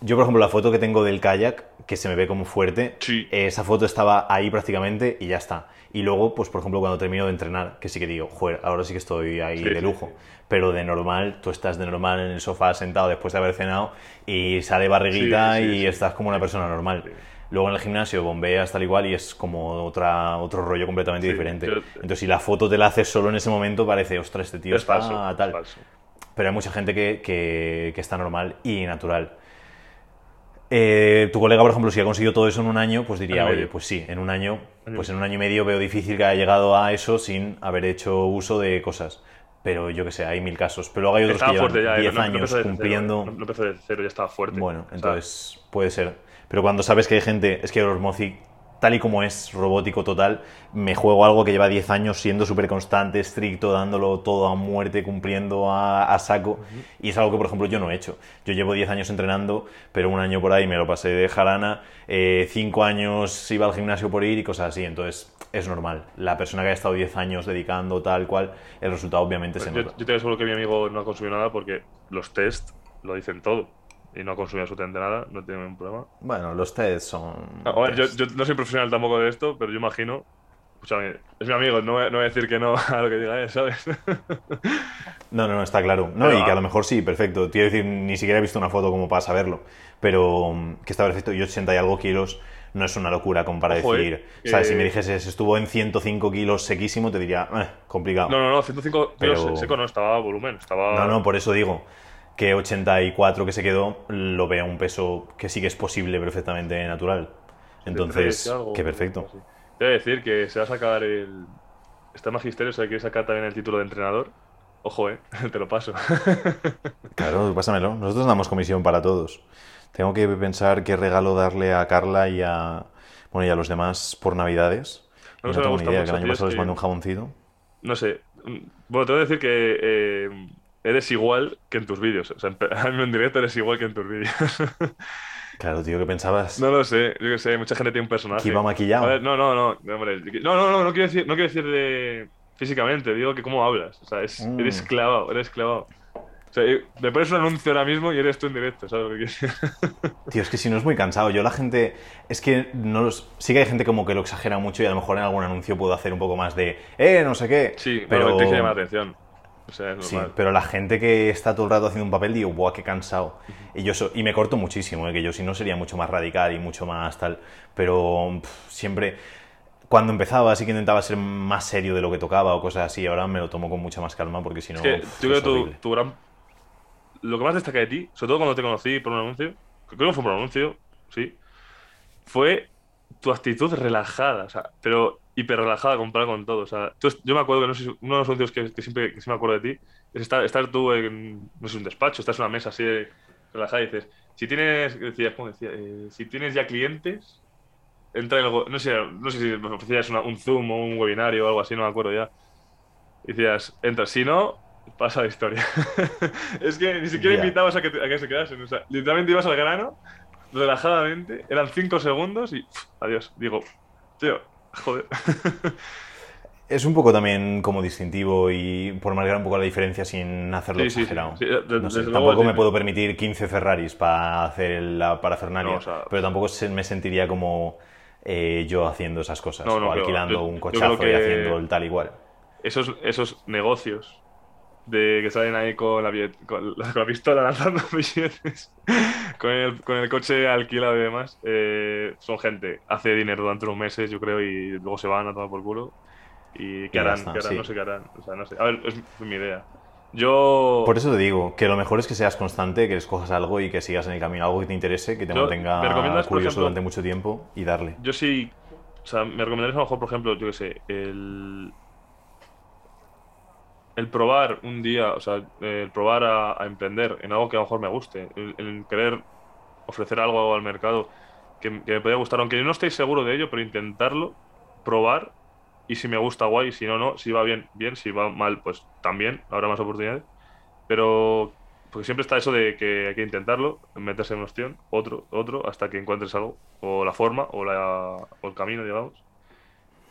[SPEAKER 1] Yo, por ejemplo, la foto que tengo del kayak, que se me ve como fuerte,
[SPEAKER 2] Sí.
[SPEAKER 1] esa foto estaba ahí prácticamente y ya está. Y luego, pues por ejemplo, cuando termino de entrenar, que sí que digo, joder, ahora sí que estoy ahí
[SPEAKER 2] Sí,
[SPEAKER 1] de lujo.
[SPEAKER 2] sí.
[SPEAKER 1] Pero de normal, tú estás de normal en el sofá sentado después de haber cenado y sale barriguita y estás como una persona normal. Luego en el gimnasio bombeas tal igual y es como otra, otro rollo completamente diferente.
[SPEAKER 2] yo-
[SPEAKER 1] Entonces, si la foto te la haces solo en ese momento, parece, ostras, este tío
[SPEAKER 2] Es
[SPEAKER 1] está
[SPEAKER 2] falso.
[SPEAKER 1] tal.
[SPEAKER 2] es falso.
[SPEAKER 1] Pero hay mucha gente que, que- que está normal y natural. Eh, tu colega, por ejemplo, si ha conseguido todo eso en un año, pues diría, oye, pues sí, en un año, pues en un año y medio veo difícil que haya llegado a eso sin haber hecho uso de cosas. Pero yo que sé, hay mil casos. Pero luego hay otros
[SPEAKER 2] Estaba
[SPEAKER 1] que llevan
[SPEAKER 2] fuerte ya, eh,
[SPEAKER 1] 10
[SPEAKER 2] no- no
[SPEAKER 1] años
[SPEAKER 2] desde
[SPEAKER 1] cumpliendo...
[SPEAKER 2] Cero, eh. no, no empezó de cero, ya estaba fuerte.
[SPEAKER 1] Bueno,
[SPEAKER 2] O sea,
[SPEAKER 1] entonces puede ser. Pero cuando sabes que hay gente, es que Osmotic, tal y como es robótico total, me juego algo que lleva 10 años siendo súper constante, estricto, dándolo todo a muerte, cumpliendo a, a saco. Y es algo que, por ejemplo, yo no he hecho. Yo llevo 10 años entrenando, pero un año por ahí me lo pasé de jarana, 5 años iba al gimnasio por ir y cosas así. Entonces es normal. La persona que ha estado 10 años dedicando tal cual, el resultado obviamente se
[SPEAKER 2] yo,
[SPEAKER 1] nota.
[SPEAKER 2] yo te aseguro que mi amigo no ha consumido nada porque los test lo dicen todo. Y no ha consumido absolutamente nada, no tiene ningún problema.
[SPEAKER 1] Bueno, los test son...
[SPEAKER 2] Ah, yo,
[SPEAKER 1] test.
[SPEAKER 2] yo no soy profesional tampoco de esto, pero yo imagino. Escúchame, es mi amigo, no no voy a decir que no a lo que diga él, ¿sabes?
[SPEAKER 1] No, no, no, está claro. No,
[SPEAKER 2] Pero,
[SPEAKER 1] y que a
[SPEAKER 2] ah.
[SPEAKER 1] lo mejor sí, perfecto. Quiero decir, ni siquiera he visto una foto como para saberlo. Pero mm, que está perfecto. Y 80 y algo kilos no es una locura como para
[SPEAKER 2] Ojo, eh,
[SPEAKER 1] decir.
[SPEAKER 2] que-
[SPEAKER 1] ¿Sabes? Si me dijeses estuvo en 105 kilos sequísimo, te diría, eh, complicado.
[SPEAKER 2] No, no, no, 105
[SPEAKER 1] Pero-
[SPEAKER 2] kilos seco no, estaba volumen, estaba...
[SPEAKER 1] No, no, por eso digo que 84 que se quedó lo veo un peso que sí que es posible perfectamente natural. Entonces,
[SPEAKER 2] 73 y algo,
[SPEAKER 1] qué perfecto.
[SPEAKER 2] Te voy a decir que se va a sacar el... Está magisterio, o sea, quiere sacar también el título de entrenador. Ojo, eh, te lo paso.
[SPEAKER 1] Claro, pásamelo. Nosotros damos comisión para todos. Tengo que pensar qué regalo darle a Carla y a, bueno, y a los demás por Navidades. No
[SPEAKER 2] que me
[SPEAKER 1] tengo ni
[SPEAKER 2] gusta
[SPEAKER 1] idea, que el año
[SPEAKER 2] tío, es
[SPEAKER 1] pasado les
[SPEAKER 2] que-
[SPEAKER 1] mandé un jaboncito.
[SPEAKER 2] No sé. mm, Bueno, te voy a decir que eh, eres igual que en tus vídeos. O sea, en, directo eres igual que en tus vídeos.
[SPEAKER 1] Claro, tío, ¿qué pensabas?
[SPEAKER 2] no lo sé, yo qué sé, mucha gente tiene un personaje.
[SPEAKER 1] ¿Que iba maquillado?
[SPEAKER 2] A ver, no, no, no, no, hombre. No, no, no, no quiero decir, no quiero decir de físicamente, digo que cómo hablas. O sea, es,
[SPEAKER 1] Mm.
[SPEAKER 2] eres clavado, eres clavado. O sea, me pones un anuncio ahora mismo y eres tú en directo, ¿sabes lo que quiero decir?
[SPEAKER 1] Tío, es que si no es muy cansado. Yo la gente... Es que no los... Sí que hay gente como que lo exagera mucho y a lo mejor en algún anuncio puedo hacer un poco más de... Eh, no sé qué.
[SPEAKER 2] Sí,
[SPEAKER 1] pero...
[SPEAKER 2] pero te llama la atención. O sea, es
[SPEAKER 1] Sí, pero la gente que está todo el rato haciendo un papel, digo, buah, qué cansado. Y yo so- y me corto muchísimo, ¿eh? que yo si no sería mucho más radical y mucho más tal. Pero pff, siempre, cuando empezaba, sí que intentaba ser más serio de lo que tocaba o cosas así. Ahora me lo tomo con mucha más calma porque si no.
[SPEAKER 2] Es que
[SPEAKER 1] pff,
[SPEAKER 2] yo creo que tu, gran. Lo que más destaca de ti, sobre todo cuando te conocí por un anuncio, creo que fue por un anuncio, sí, fue tu actitud relajada, o sea, pero hiper relajada comparada con todo. O sea, tú yo me acuerdo que no sé, uno de los anuncios que, que siempre que sí me acuerdo de ti es estar, estar tú en, no sé, un despacho, estás en una mesa así de relajada y dices, si tienes, decías, ¿cómo decía? Eh, si tienes ya clientes, entra en el, no sé, no sé si me ofrecías una- un Zoom o un webinario o algo así, no me acuerdo ya. Y decías, entra, si no, pasa la historia. es que ni siquiera
[SPEAKER 1] Ya.
[SPEAKER 2] invitabas a que, a que se quedasen. O sea, literalmente ibas al grano, relajadamente, eran cinco segundos y pff, adiós. Digo, tío, joder.
[SPEAKER 1] Es un poco también como distintivo y por marcar un poco la diferencia sin hacerlo
[SPEAKER 2] Sí, sí, sí.
[SPEAKER 1] exagerado.
[SPEAKER 2] Sí, de-
[SPEAKER 1] No sé, tampoco me puedo permitir 15 Ferraris para hacer la parafernalia,
[SPEAKER 2] No, o sea-
[SPEAKER 1] pero tampoco se- me sentiría como eh, yo haciendo esas cosas,
[SPEAKER 2] No,
[SPEAKER 1] o alquilando
[SPEAKER 2] yo-
[SPEAKER 1] un
[SPEAKER 2] yo
[SPEAKER 1] cochazo y haciendo el tal igual.
[SPEAKER 2] Esos, esos negocios de que salen ahí con la, billet- con la, con la pistola lanzando billetes, con el, con el coche alquilado y demás, eh, son gente, hace dinero durante unos meses, yo creo, y luego se van a tomar por culo. ¿Y qué harán?
[SPEAKER 1] está,
[SPEAKER 2] ¿Qué harán?
[SPEAKER 1] sí.
[SPEAKER 2] No sé qué harán. O sea, no sé. A ver, es mi idea. Yo.
[SPEAKER 1] Por eso te digo que lo mejor es que seas constante, que escojas algo y que sigas en el camino, algo que te interese, que te
[SPEAKER 2] Yo-
[SPEAKER 1] mantenga
[SPEAKER 2] ¿me recomiendas, por
[SPEAKER 1] curioso
[SPEAKER 2] ejemplo-
[SPEAKER 1] durante mucho tiempo y darle.
[SPEAKER 2] Yo sí, o sea, me recomendarías a lo mejor, por ejemplo, yo qué sé, el, el probar un día, o sea, el probar a, a emprender en algo que a lo mejor me guste, el, el querer ofrecer algo al mercado que, que me pueda gustar, aunque yo no estoy seguro de ello, pero intentarlo, probar, y si me gusta, guay, si no, no, si va bien, bien, si va mal, pues también, habrá más oportunidades, pero porque siempre está eso de que hay que intentarlo, meterse en una opción, otro, otro, hasta que encuentres algo, o la forma, o, la, o el camino, digamos.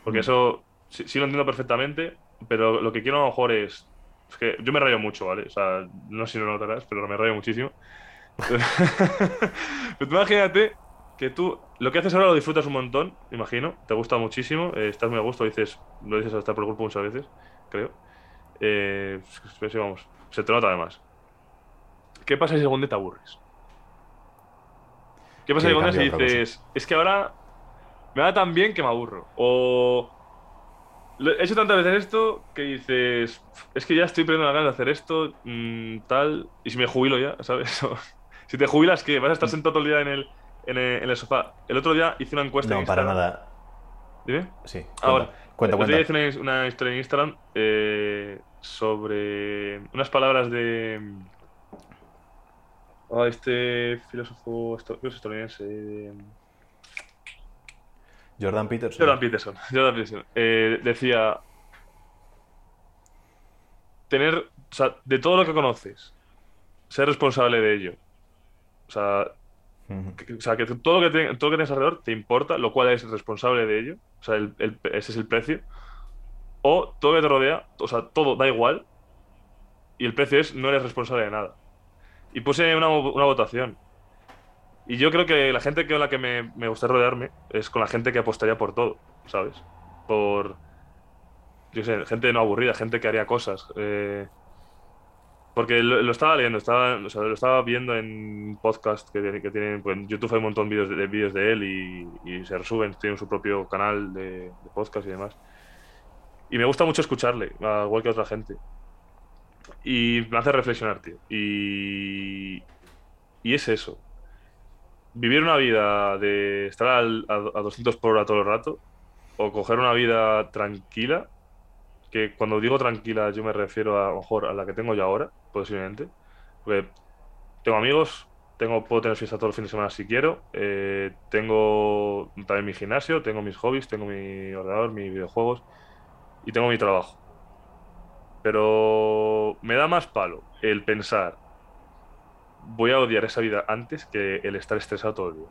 [SPEAKER 2] Porque
[SPEAKER 1] Mm.
[SPEAKER 2] eso sí, sí lo entiendo perfectamente, pero lo que quiero a lo mejor es. Es que yo me rayo mucho, ¿vale? O sea, no sé si lo notarás, pero me rayo muchísimo. pero tú imagínate que tú lo que haces ahora lo disfrutas un montón, imagino, te gusta muchísimo, eh, estás muy a gusto, dices, lo dices hasta por el cuerpo muchas veces, creo. Eh, sí, vamos, se te nota además. ¿Qué pasa si algún día te aburres? ¿Qué pasa si algún día si dices, es que ahora me va tan bien que me aburro? O he hecho tantas veces esto que dices, es que ya estoy perdiendo la ganas de hacer esto, mm, tal, y si me jubilo ya, ¿sabes? Si te jubilas, ¿qué? ¿Vas a estar sentado todo el día en el, en el, en el sofá? El otro día hice una encuesta
[SPEAKER 1] No,
[SPEAKER 2] en
[SPEAKER 1] para nada.
[SPEAKER 2] Dime.
[SPEAKER 1] Sí.
[SPEAKER 2] Ah, bueno.
[SPEAKER 1] Cuenta,
[SPEAKER 2] El otro
[SPEAKER 1] cuenta.
[SPEAKER 2] día
[SPEAKER 1] cuenta.
[SPEAKER 2] hice una, una historia en Instagram eh, sobre unas palabras de. ah, este filósofo esto- creo que es estadounidense. eh,
[SPEAKER 1] Jordan Peterson.
[SPEAKER 2] Jordan Peterson. Jordan Peterson. Eh, decía. Tener. O sea, de todo lo que conoces, ser responsable de ello. O sea, que- o sea, que todo lo que, te- todo lo que tienes alrededor te importa, lo cual es responsable de ello. O sea, el- el- ese es el precio. O todo lo que te rodea, o sea, todo da igual. Y el precio es no eres responsable de nada. Y puse una, una votación. Y yo creo que la gente con la que me, me gusta rodearme es con la gente que apostaría por todo, ¿sabes? Por. Yo sé, gente no aburrida, gente que haría cosas. eh, porque lo, lo estaba leyendo, estaba, o sea, lo estaba viendo en podcast que, tiene- que tienen, pues en YouTube hay un montón de vídeos de, de él y, y se resuben, tienen su propio canal de, de podcast y demás. Y me gusta mucho escucharle, al igual que a otra gente. Y me hace reflexionar, tío. Y, y es eso. Vivir una vida de estar a, a 200 por hora todo el rato, o coger una vida tranquila, que cuando digo tranquila yo me refiero a, lo mejor a la que tengo yo ahora, posiblemente. Porque tengo amigos, tengo, puedo tener fiesta todos los fines de semana si quiero, eh, tengo también mi gimnasio, tengo mis hobbies, tengo mi ordenador, mis videojuegos y tengo mi trabajo. Pero me da más palo el pensar, voy a odiar esa vida antes que el estar estresado todo el día.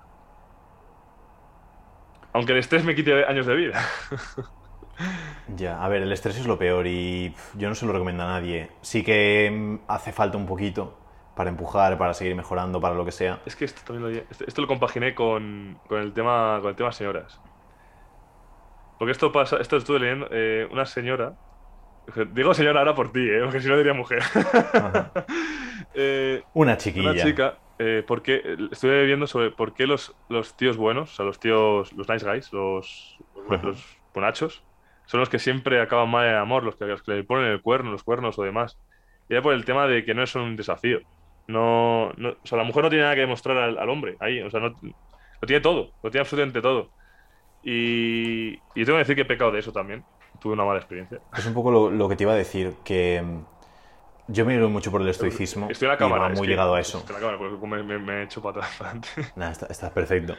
[SPEAKER 2] Aunque el estrés me quite años de vida.
[SPEAKER 1] Ya, a ver, el estrés es lo peor y yo no se lo recomiendo a nadie. Sí que mm, hace falta un poquito para empujar, para seguir mejorando, para lo que sea.
[SPEAKER 2] Es que esto también lo, esto, esto lo compaginé con, con el tema con el tema señoras. Porque esto pasa, esto estuve leyendo, eh, una señora, digo señora ahora por ti, eh, porque si no diría mujer. Eh,
[SPEAKER 1] Una chiquilla.
[SPEAKER 2] una chica, eh, porque estuve viendo sobre por qué los, los tíos buenos, o sea, los tíos, los nice guys, los, los, bonachos, son los que siempre acaban mal en amor, los que, los que le ponen el cuerno, los cuernos o demás. Y era por el tema de que no es un desafío. No, no- o sea, la mujer no tiene nada que demostrar al, al hombre ahí, o sea, no, lo tiene todo, lo tiene absolutamente todo. Y, y tengo que decir que he pecado de eso también. Tuve una mala experiencia.
[SPEAKER 1] Es un poco lo, lo que te iba a decir, que mm, yo me ido mucho por el estoicismo
[SPEAKER 2] Estoy en la
[SPEAKER 1] y
[SPEAKER 2] cámara.
[SPEAKER 1] va
[SPEAKER 2] es
[SPEAKER 1] muy ligado a eso.
[SPEAKER 2] Estoy en la cámara, porque me, me, me he hecho para adelante.
[SPEAKER 1] Nada, está, está perfecto.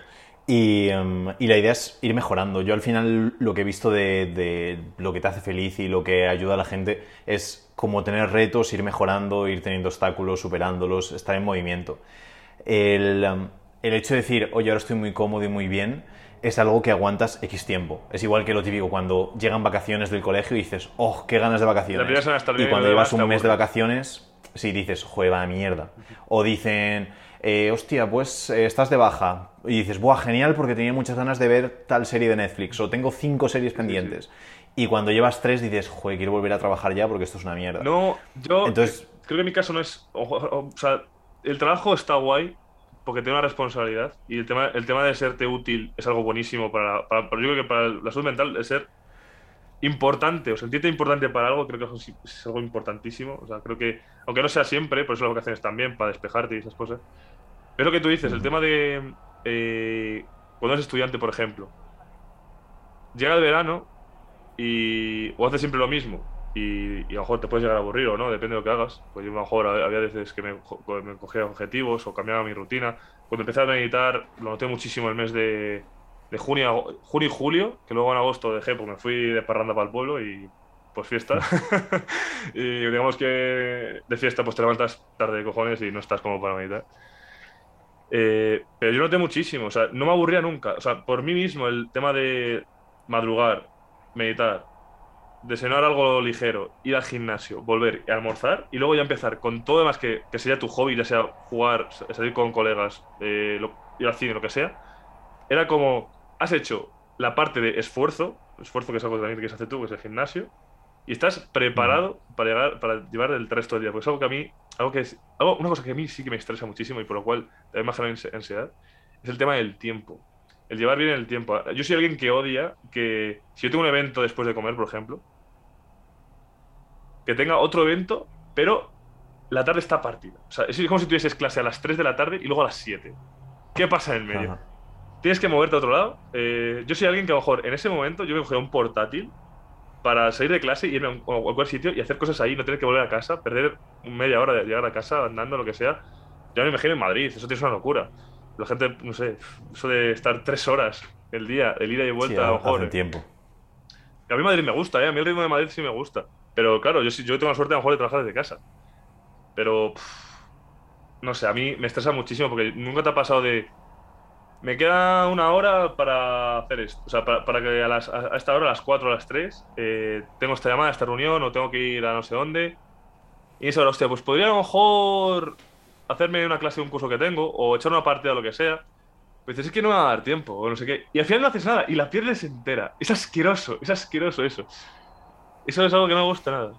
[SPEAKER 1] Y, em, y la idea es ir mejorando. Yo al final lo que he visto de, de lo que te hace feliz y lo que ayuda a la gente es como tener retos, ir mejorando, ir teniendo obstáculos, superándolos, estar en movimiento. El, em, el hecho de decir, oye, ahora estoy muy cómodo y muy bien, es algo que aguantas X tiempo. Es igual que lo típico cuando llegan vacaciones del colegio y dices, oh, qué ganas de vacaciones. y cuando llevas un mes de vacaciones, sí dices, juega mierda. O dicen, eh, hostia, pues eh, estás de baja. Y dices, buah, genial porque tenía muchas ganas de ver tal serie de Netflix. O tengo cinco series pendientes. Y cuando llevas tres dices, joder, quiero volver a trabajar ya porque esto es una mierda.
[SPEAKER 2] No, yo
[SPEAKER 1] Entonces-
[SPEAKER 2] creo que en mi caso no es. O, o- o sea, el trabajo está guay porque tiene una responsabilidad y el tema, el tema de serte útil es algo buenísimo para, para- para- yo creo que para la salud mental es ser importante o sentirte importante para algo creo que es, es algo importantísimo. O sea creo que aunque no sea siempre por eso las vacaciones también para despejarte y esas cosas. Pero lo que tú dices el tema de eh, cuando eres estudiante por ejemplo llega el verano y o haces siempre lo mismo y, y a lo mejor te puedes llegar a aburrir o no, depende de lo que hagas. Pues yo a lo mejor había veces que me, me cogía objetivos o cambiaba mi rutina. Cuando empecé a meditar lo noté muchísimo el mes de, de junio, junio y julio, que luego en agosto dejé porque me fui de parranda para el pueblo y pues fiesta. y digamos que de fiesta pues te levantas tarde de cojones y no estás como para meditar. Eh, pero yo noté muchísimo, o sea, no me aburría nunca. O sea, por mí mismo el tema de madrugar, meditar, desayunar algo ligero, ir al gimnasio, volver y almorzar y luego ya empezar con todo demás que, que sería tu hobby, ya sea jugar, sa- salir con colegas, eh, lo- ir al cine, lo que sea, era como, has hecho la parte de esfuerzo, esfuerzo que es algo también que se hace tú, que es el gimnasio, y estás preparado para, llegar, para llevar el resto del día. Porque es algo que a mí, algo que es, algo, una cosa que a mí sí que me estresa muchísimo y por lo cual también me genera ansi- ansiedad, es el tema del tiempo. El llevar bien el tiempo. Yo soy alguien que odia que si yo tengo un evento después de comer, por ejemplo, que tenga otro evento, pero la tarde está partida. O sea, es como si tuvieses clase a las 3 de la tarde y luego a las 7. ¿Qué pasa en el medio?
[SPEAKER 1] Ajá.
[SPEAKER 2] Tienes que moverte a otro lado. Eh, yo soy alguien que a lo mejor en ese momento yo me cogía un portátil para salir de clase y irme a un- a cualquier sitio y hacer cosas ahí, no tener que volver a casa, perder media hora de llegar a casa andando, lo que sea. Ya me imagino en Madrid, eso es una locura. La gente, no sé, eso de estar tres horas el día, el ida y
[SPEAKER 1] Sí,
[SPEAKER 2] vuelta, a lo
[SPEAKER 1] hace
[SPEAKER 2] mejor.
[SPEAKER 1] un tiempo.
[SPEAKER 2] A mí Madrid me gusta, ¿eh? A mí el ritmo de Madrid sí me gusta. Pero claro, yo, yo tengo la suerte a lo mejor de trabajar desde casa. Pero, pff, no sé, a mí me estresa muchísimo porque nunca te ha pasado de... Me queda una hora para hacer esto. O sea, para, para que a, las- a- esta hora, a las 4 o a las 3, eh, tengo esta llamada, esta reunión o tengo que ir a no sé dónde. Y eso, hostia, pues podría a lo mejor hacerme una clase de un curso que tengo o echar una partida o lo que sea. Pues dices, es que no me va a dar tiempo o no sé qué. Y al final no haces nada y la pierdes entera. Es asqueroso, es asqueroso eso. Eso es algo que no me gusta nada.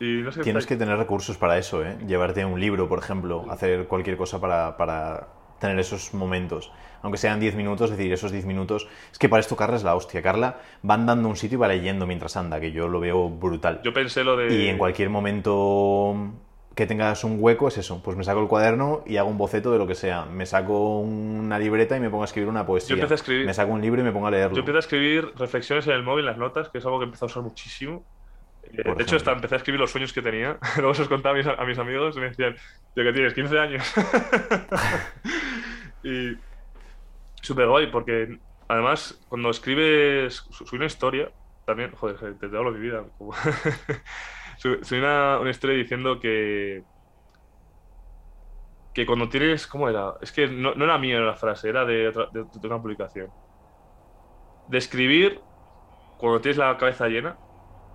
[SPEAKER 2] Y no sé
[SPEAKER 1] Tienes que tener recursos para eso, ¿eh? Llevarte un libro, por ejemplo, hacer cualquier cosa para, para tener esos momentos. Aunque sean 10 minutos, es decir, esos 10 minutos. Es que para esto Carla es la hostia. Carla va andando a un sitio y va leyendo mientras anda, que yo lo veo brutal.
[SPEAKER 2] Yo pensé lo de.
[SPEAKER 1] Y en cualquier momento que tengas un hueco es eso. Pues me saco el cuaderno y hago un boceto de lo que sea. Me saco una libreta y me pongo a escribir una poesía.
[SPEAKER 2] Yo empecé a escribir-
[SPEAKER 1] Me saco un libro y me pongo a leerlo.
[SPEAKER 2] Yo empecé a escribir reflexiones en el móvil, las notas, que es algo que empecé a usar muchísimo. Eh,
[SPEAKER 1] Por
[SPEAKER 2] de hecho, hasta
[SPEAKER 1] ejemplo.
[SPEAKER 2] empecé a escribir los sueños que tenía. Luego se los contaba a mis, a mis amigos y me decían, tío, que tienes 15 años. y súper guay, porque además, cuando escribes, su- subí una historia, también, joder, te, te hablo de mi vida. subí una, una historia diciendo que que cuando tienes, ¿cómo era? Es que no, no era mía la frase, era de, otra- de- de una publicación. De escribir cuando tienes la cabeza llena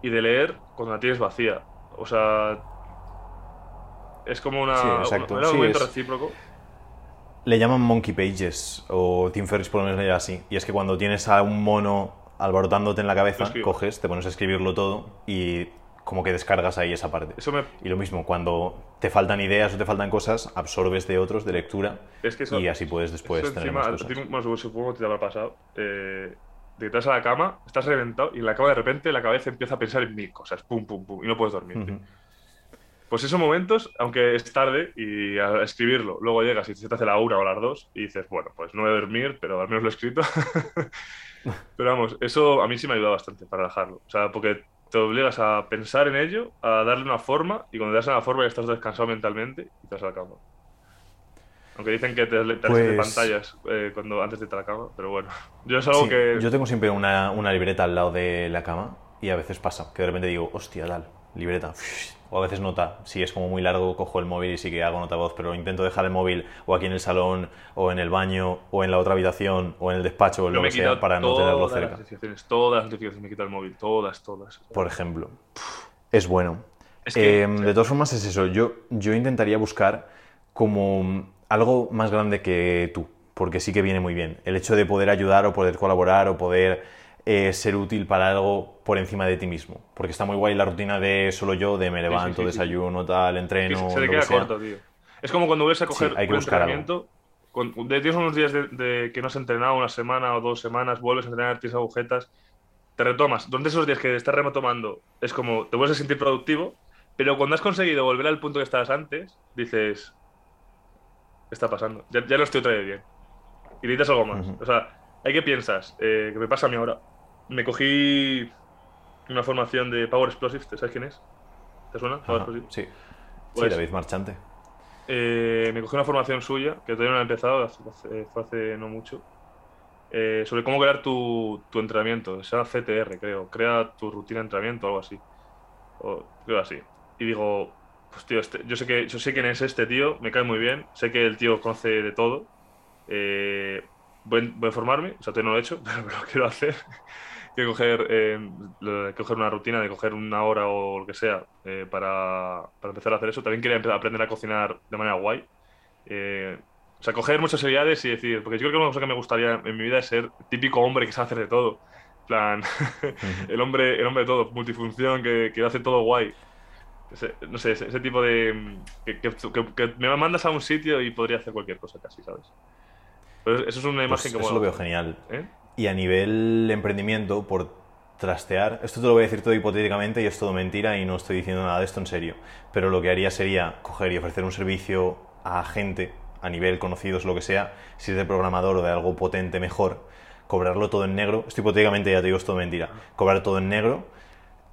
[SPEAKER 2] y de leer cuando la tienes vacía. O sea, es como una,
[SPEAKER 1] Sí, exacto.
[SPEAKER 2] era un
[SPEAKER 1] Sí, es-
[SPEAKER 2] recíproco.
[SPEAKER 1] Le llaman Monkey Pages, o Tim Ferriss por lo menos le llama así. Y es que cuando tienes a un mono alborotándote en la cabeza, coges, te pones a escribirlo todo y como que descargas ahí esa parte.
[SPEAKER 2] Eso me,
[SPEAKER 1] Y lo mismo, cuando te faltan ideas o te faltan cosas, absorbes de otros, de lectura,
[SPEAKER 2] es que eso,
[SPEAKER 1] y así puedes después
[SPEAKER 2] eso
[SPEAKER 1] tener
[SPEAKER 2] encima,
[SPEAKER 1] más cosas.
[SPEAKER 2] bueno, supongo- que te habrá pasado. Eh, te vas a la cama, estás reventado y en la cama de repente la cabeza empieza a pensar en mil cosas, pum, pum, pum, y no puedes dormir. Pues esos momentos, aunque es tarde y a escribirlo, luego llegas y se te hace la una o las dos y dices, bueno, pues no voy a dormir, pero al menos lo he escrito. pero vamos, eso a mí sí me ha ayudado bastante para relajarlo. O sea, porque te obligas a pensar en ello, a darle una forma y cuando le das una forma ya estás descansado mentalmente y te vas a la cama. Aunque dicen que te, te alejes de
[SPEAKER 1] Pues-
[SPEAKER 2] pantallas eh, cuando, antes de irte a la cama, pero bueno. Yo es algo
[SPEAKER 1] Sí,
[SPEAKER 2] que...
[SPEAKER 1] Yo tengo siempre una, una libreta al lado de la cama y a veces pasa, que de repente digo, hostia, tal, libreta. O a veces nota. Si es como muy largo, cojo el móvil y sí que hago nota voz, pero intento dejar el móvil o aquí en el salón, o en el baño, o en la otra habitación, o en el despacho, o lo que sea, para no tenerlo
[SPEAKER 2] todas las
[SPEAKER 1] cerca.
[SPEAKER 2] notificaciones, todas las notificaciones me he quitado el móvil, todas, todas.
[SPEAKER 1] Por ejemplo. Es bueno.
[SPEAKER 2] Es que-
[SPEAKER 1] Eh, de todas formas es eso, yo, yo intentaría buscar como algo más grande que tú, porque sí que viene muy bien. El hecho de poder ayudar o poder colaborar o poder eh, ser útil para algo por encima de ti mismo. Porque está muy guay la rutina de solo yo, de me levanto,
[SPEAKER 2] sí, sí.
[SPEAKER 1] desayuno, tal, entreno,
[SPEAKER 2] se te
[SPEAKER 1] lo que
[SPEAKER 2] queda corto, tío. Es como cuando vuelves a coger
[SPEAKER 1] hay que
[SPEAKER 2] un entrenamiento. Con, de- tienes unos días de, de que no has entrenado, una semana o dos semanas, vuelves a entrenar, tienes agujetas, te retomas. Durante esos días que estás retomando, es como te vuelves a sentir productivo, pero cuando has conseguido volver al punto que estabas antes, dices, ¿qué está pasando? Ya, ya no estoy otra vez bien. Y necesitas algo más. O sea, ¿hay que piensas? Eh, que me pasa a mí ahora. Me cogí una formación de Power Explosives, ¿sabes quién es? ¿Te suena? Power
[SPEAKER 1] Ajá, sí. sí,
[SPEAKER 2] Pues-
[SPEAKER 1] David Marchante.
[SPEAKER 2] Eh, me cogí una formación suya, que todavía no la he empezado, hace- fue hace no mucho, eh, sobre cómo crear tu, tu entrenamiento. Se llama CTR, creo. Crea tu rutina de entrenamiento o algo así. O, creo así. Y digo, pues tío, este- yo, sé que, yo sé quién es este tío, me cae muy bien, sé que el tío conoce de todo. Eh, voy, voy a formarme, o sea, todavía no lo he hecho, pero lo quiero hacer. Quiero coger, eh, coger una rutina de coger una hora o lo que sea eh, para, para empezar a hacer eso. También quería aprender a cocinar de manera muay. Eh, o sea, coger muchas habilidades y decir, porque yo creo que una cosa que me gustaría en mi vida es ser típico hombre que sabe hacer de todo. Plan, el hombre, el hombre de todo, multifunción, que, que hace todo guay. Ese- no sé, ese, ese tipo de. Que, que- que- que me mandas a un sitio y podría hacer cualquier cosa casi, ¿sabes? Pero eso es una
[SPEAKER 1] Pues
[SPEAKER 2] imagen que
[SPEAKER 1] eso
[SPEAKER 2] mola
[SPEAKER 1] lo veo genial.
[SPEAKER 2] ¿eh?
[SPEAKER 1] Y a nivel emprendimiento, por trastear, esto te lo voy a decir todo hipotéticamente y es todo mentira y no estoy diciendo nada de esto en serio, pero lo que haría sería coger y ofrecer un servicio a gente a nivel conocidos, lo que sea, si es de programador o de algo potente mejor, cobrarlo todo en negro, esto hipotéticamente ya te digo es todo mentira, cobrar todo en negro,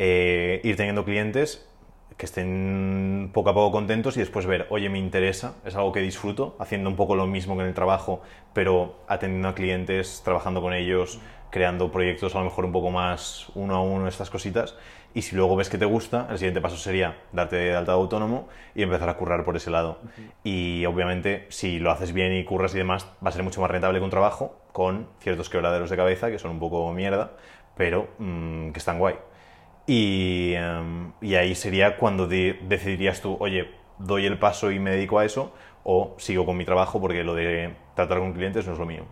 [SPEAKER 1] eh, ir teniendo clientes que estén poco a poco contentos y después ver, oye, me interesa, es algo que disfruto, haciendo un poco lo mismo que en el trabajo, pero atendiendo a clientes, trabajando con ellos, creando proyectos a lo mejor un poco más uno a uno, estas cositas. Y si luego ves que te gusta, el siguiente paso sería darte de alta de autónomo y empezar a currar por ese lado. Y obviamente, si lo haces bien y curras y demás, va a ser mucho más rentable que un trabajo con ciertos quebraderos de cabeza que son un poco mierda, pero mm, que están guay. Y, em, y ahí sería cuando de- decidirías tú, oye, doy el paso y me dedico a eso, o sigo con mi trabajo porque lo de tratar con clientes no es lo mío.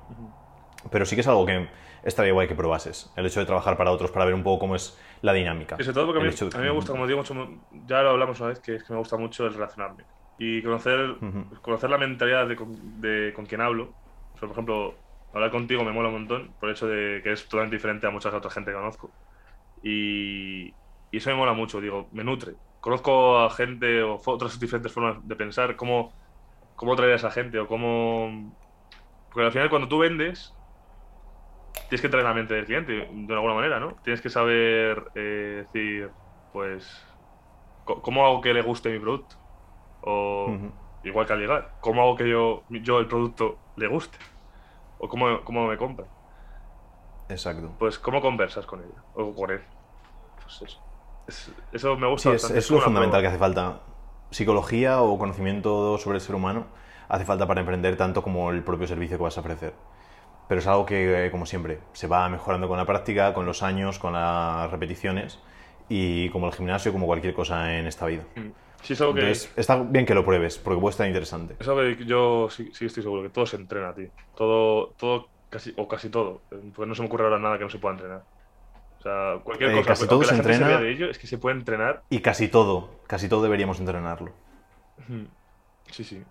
[SPEAKER 1] Pero sí que es algo que estaría guay que probases, el hecho de trabajar para otros para ver un poco cómo es la dinámica.
[SPEAKER 2] Y sobre todo porque a mí,
[SPEAKER 1] hecho-
[SPEAKER 2] a mí me gusta, como digo, mucho, ya lo hablamos una vez, que es que me gusta mucho el relacionarme. Y conocer,
[SPEAKER 1] Ujú.
[SPEAKER 2] conocer la mentalidad de con, de con quien hablo. O sea, por ejemplo, hablar contigo me mola un montón, por el hecho de que es totalmente diferente a mucha otra gente que conozco. Y, y eso me mola mucho, digo, me nutre. Conozco a gente o otras diferentes formas de pensar, cómo, cómo traer a esa gente o cómo... Porque al final cuando tú vendes, tienes que entrar en la mente del cliente de alguna manera, ¿no? Tienes que saber eh, decir, pues, ¿cómo hago que le guste mi producto? O, igual que al llegar, ¿cómo hago que yo, yo el producto le guste? ¿O cómo, cómo me compra?
[SPEAKER 1] Exacto.
[SPEAKER 2] Pues, ¿cómo conversas con ella? O con él. Pues eso. Es- eso me gusta
[SPEAKER 1] Sí, es,
[SPEAKER 2] bastante.
[SPEAKER 1] es
[SPEAKER 2] como
[SPEAKER 1] lo fundamental que hace falta. Psicología o conocimiento sobre el ser humano hace falta para emprender tanto como el propio servicio que vas a ofrecer. Pero es algo que, eh, como siempre, se va mejorando con la práctica, con los años, con las repeticiones y como el gimnasio, como cualquier cosa en esta vida.
[SPEAKER 2] Mm. Sí, es algo que,
[SPEAKER 1] Entonces, está bien que lo pruebes, porque puede estar interesante.
[SPEAKER 2] es algo que yo sí, sí estoy seguro que todo se entrena, tío. Todo, todo casi, o casi todo. Pues no se me ocurre ahora nada que no se pueda entrenar. Sea, cualquier
[SPEAKER 1] Eh,
[SPEAKER 2] cosa.
[SPEAKER 1] casi todo
[SPEAKER 2] la
[SPEAKER 1] se entrena.
[SPEAKER 2] de ello, es que se puede entrenar.
[SPEAKER 1] Y casi todo, casi todo deberíamos entrenarlo.
[SPEAKER 2] Sí, sí.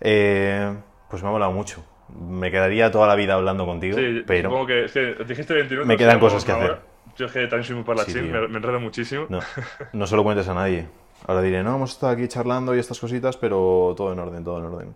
[SPEAKER 1] Eh, pues me ha molado mucho. Me quedaría toda la vida hablando contigo,
[SPEAKER 2] Sí,
[SPEAKER 1] pero
[SPEAKER 2] supongo que, es que dijiste 20 minutos.
[SPEAKER 1] Me quedan cosas que hacer.
[SPEAKER 2] hora. Yo es que también soy muy parlachín,
[SPEAKER 1] Sí,
[SPEAKER 2] me, me enredo muchísimo.
[SPEAKER 1] no, no se lo cuentes a nadie. Ahora diré, no, hemos estado aquí charlando y estas cositas, pero todo en orden, todo en orden.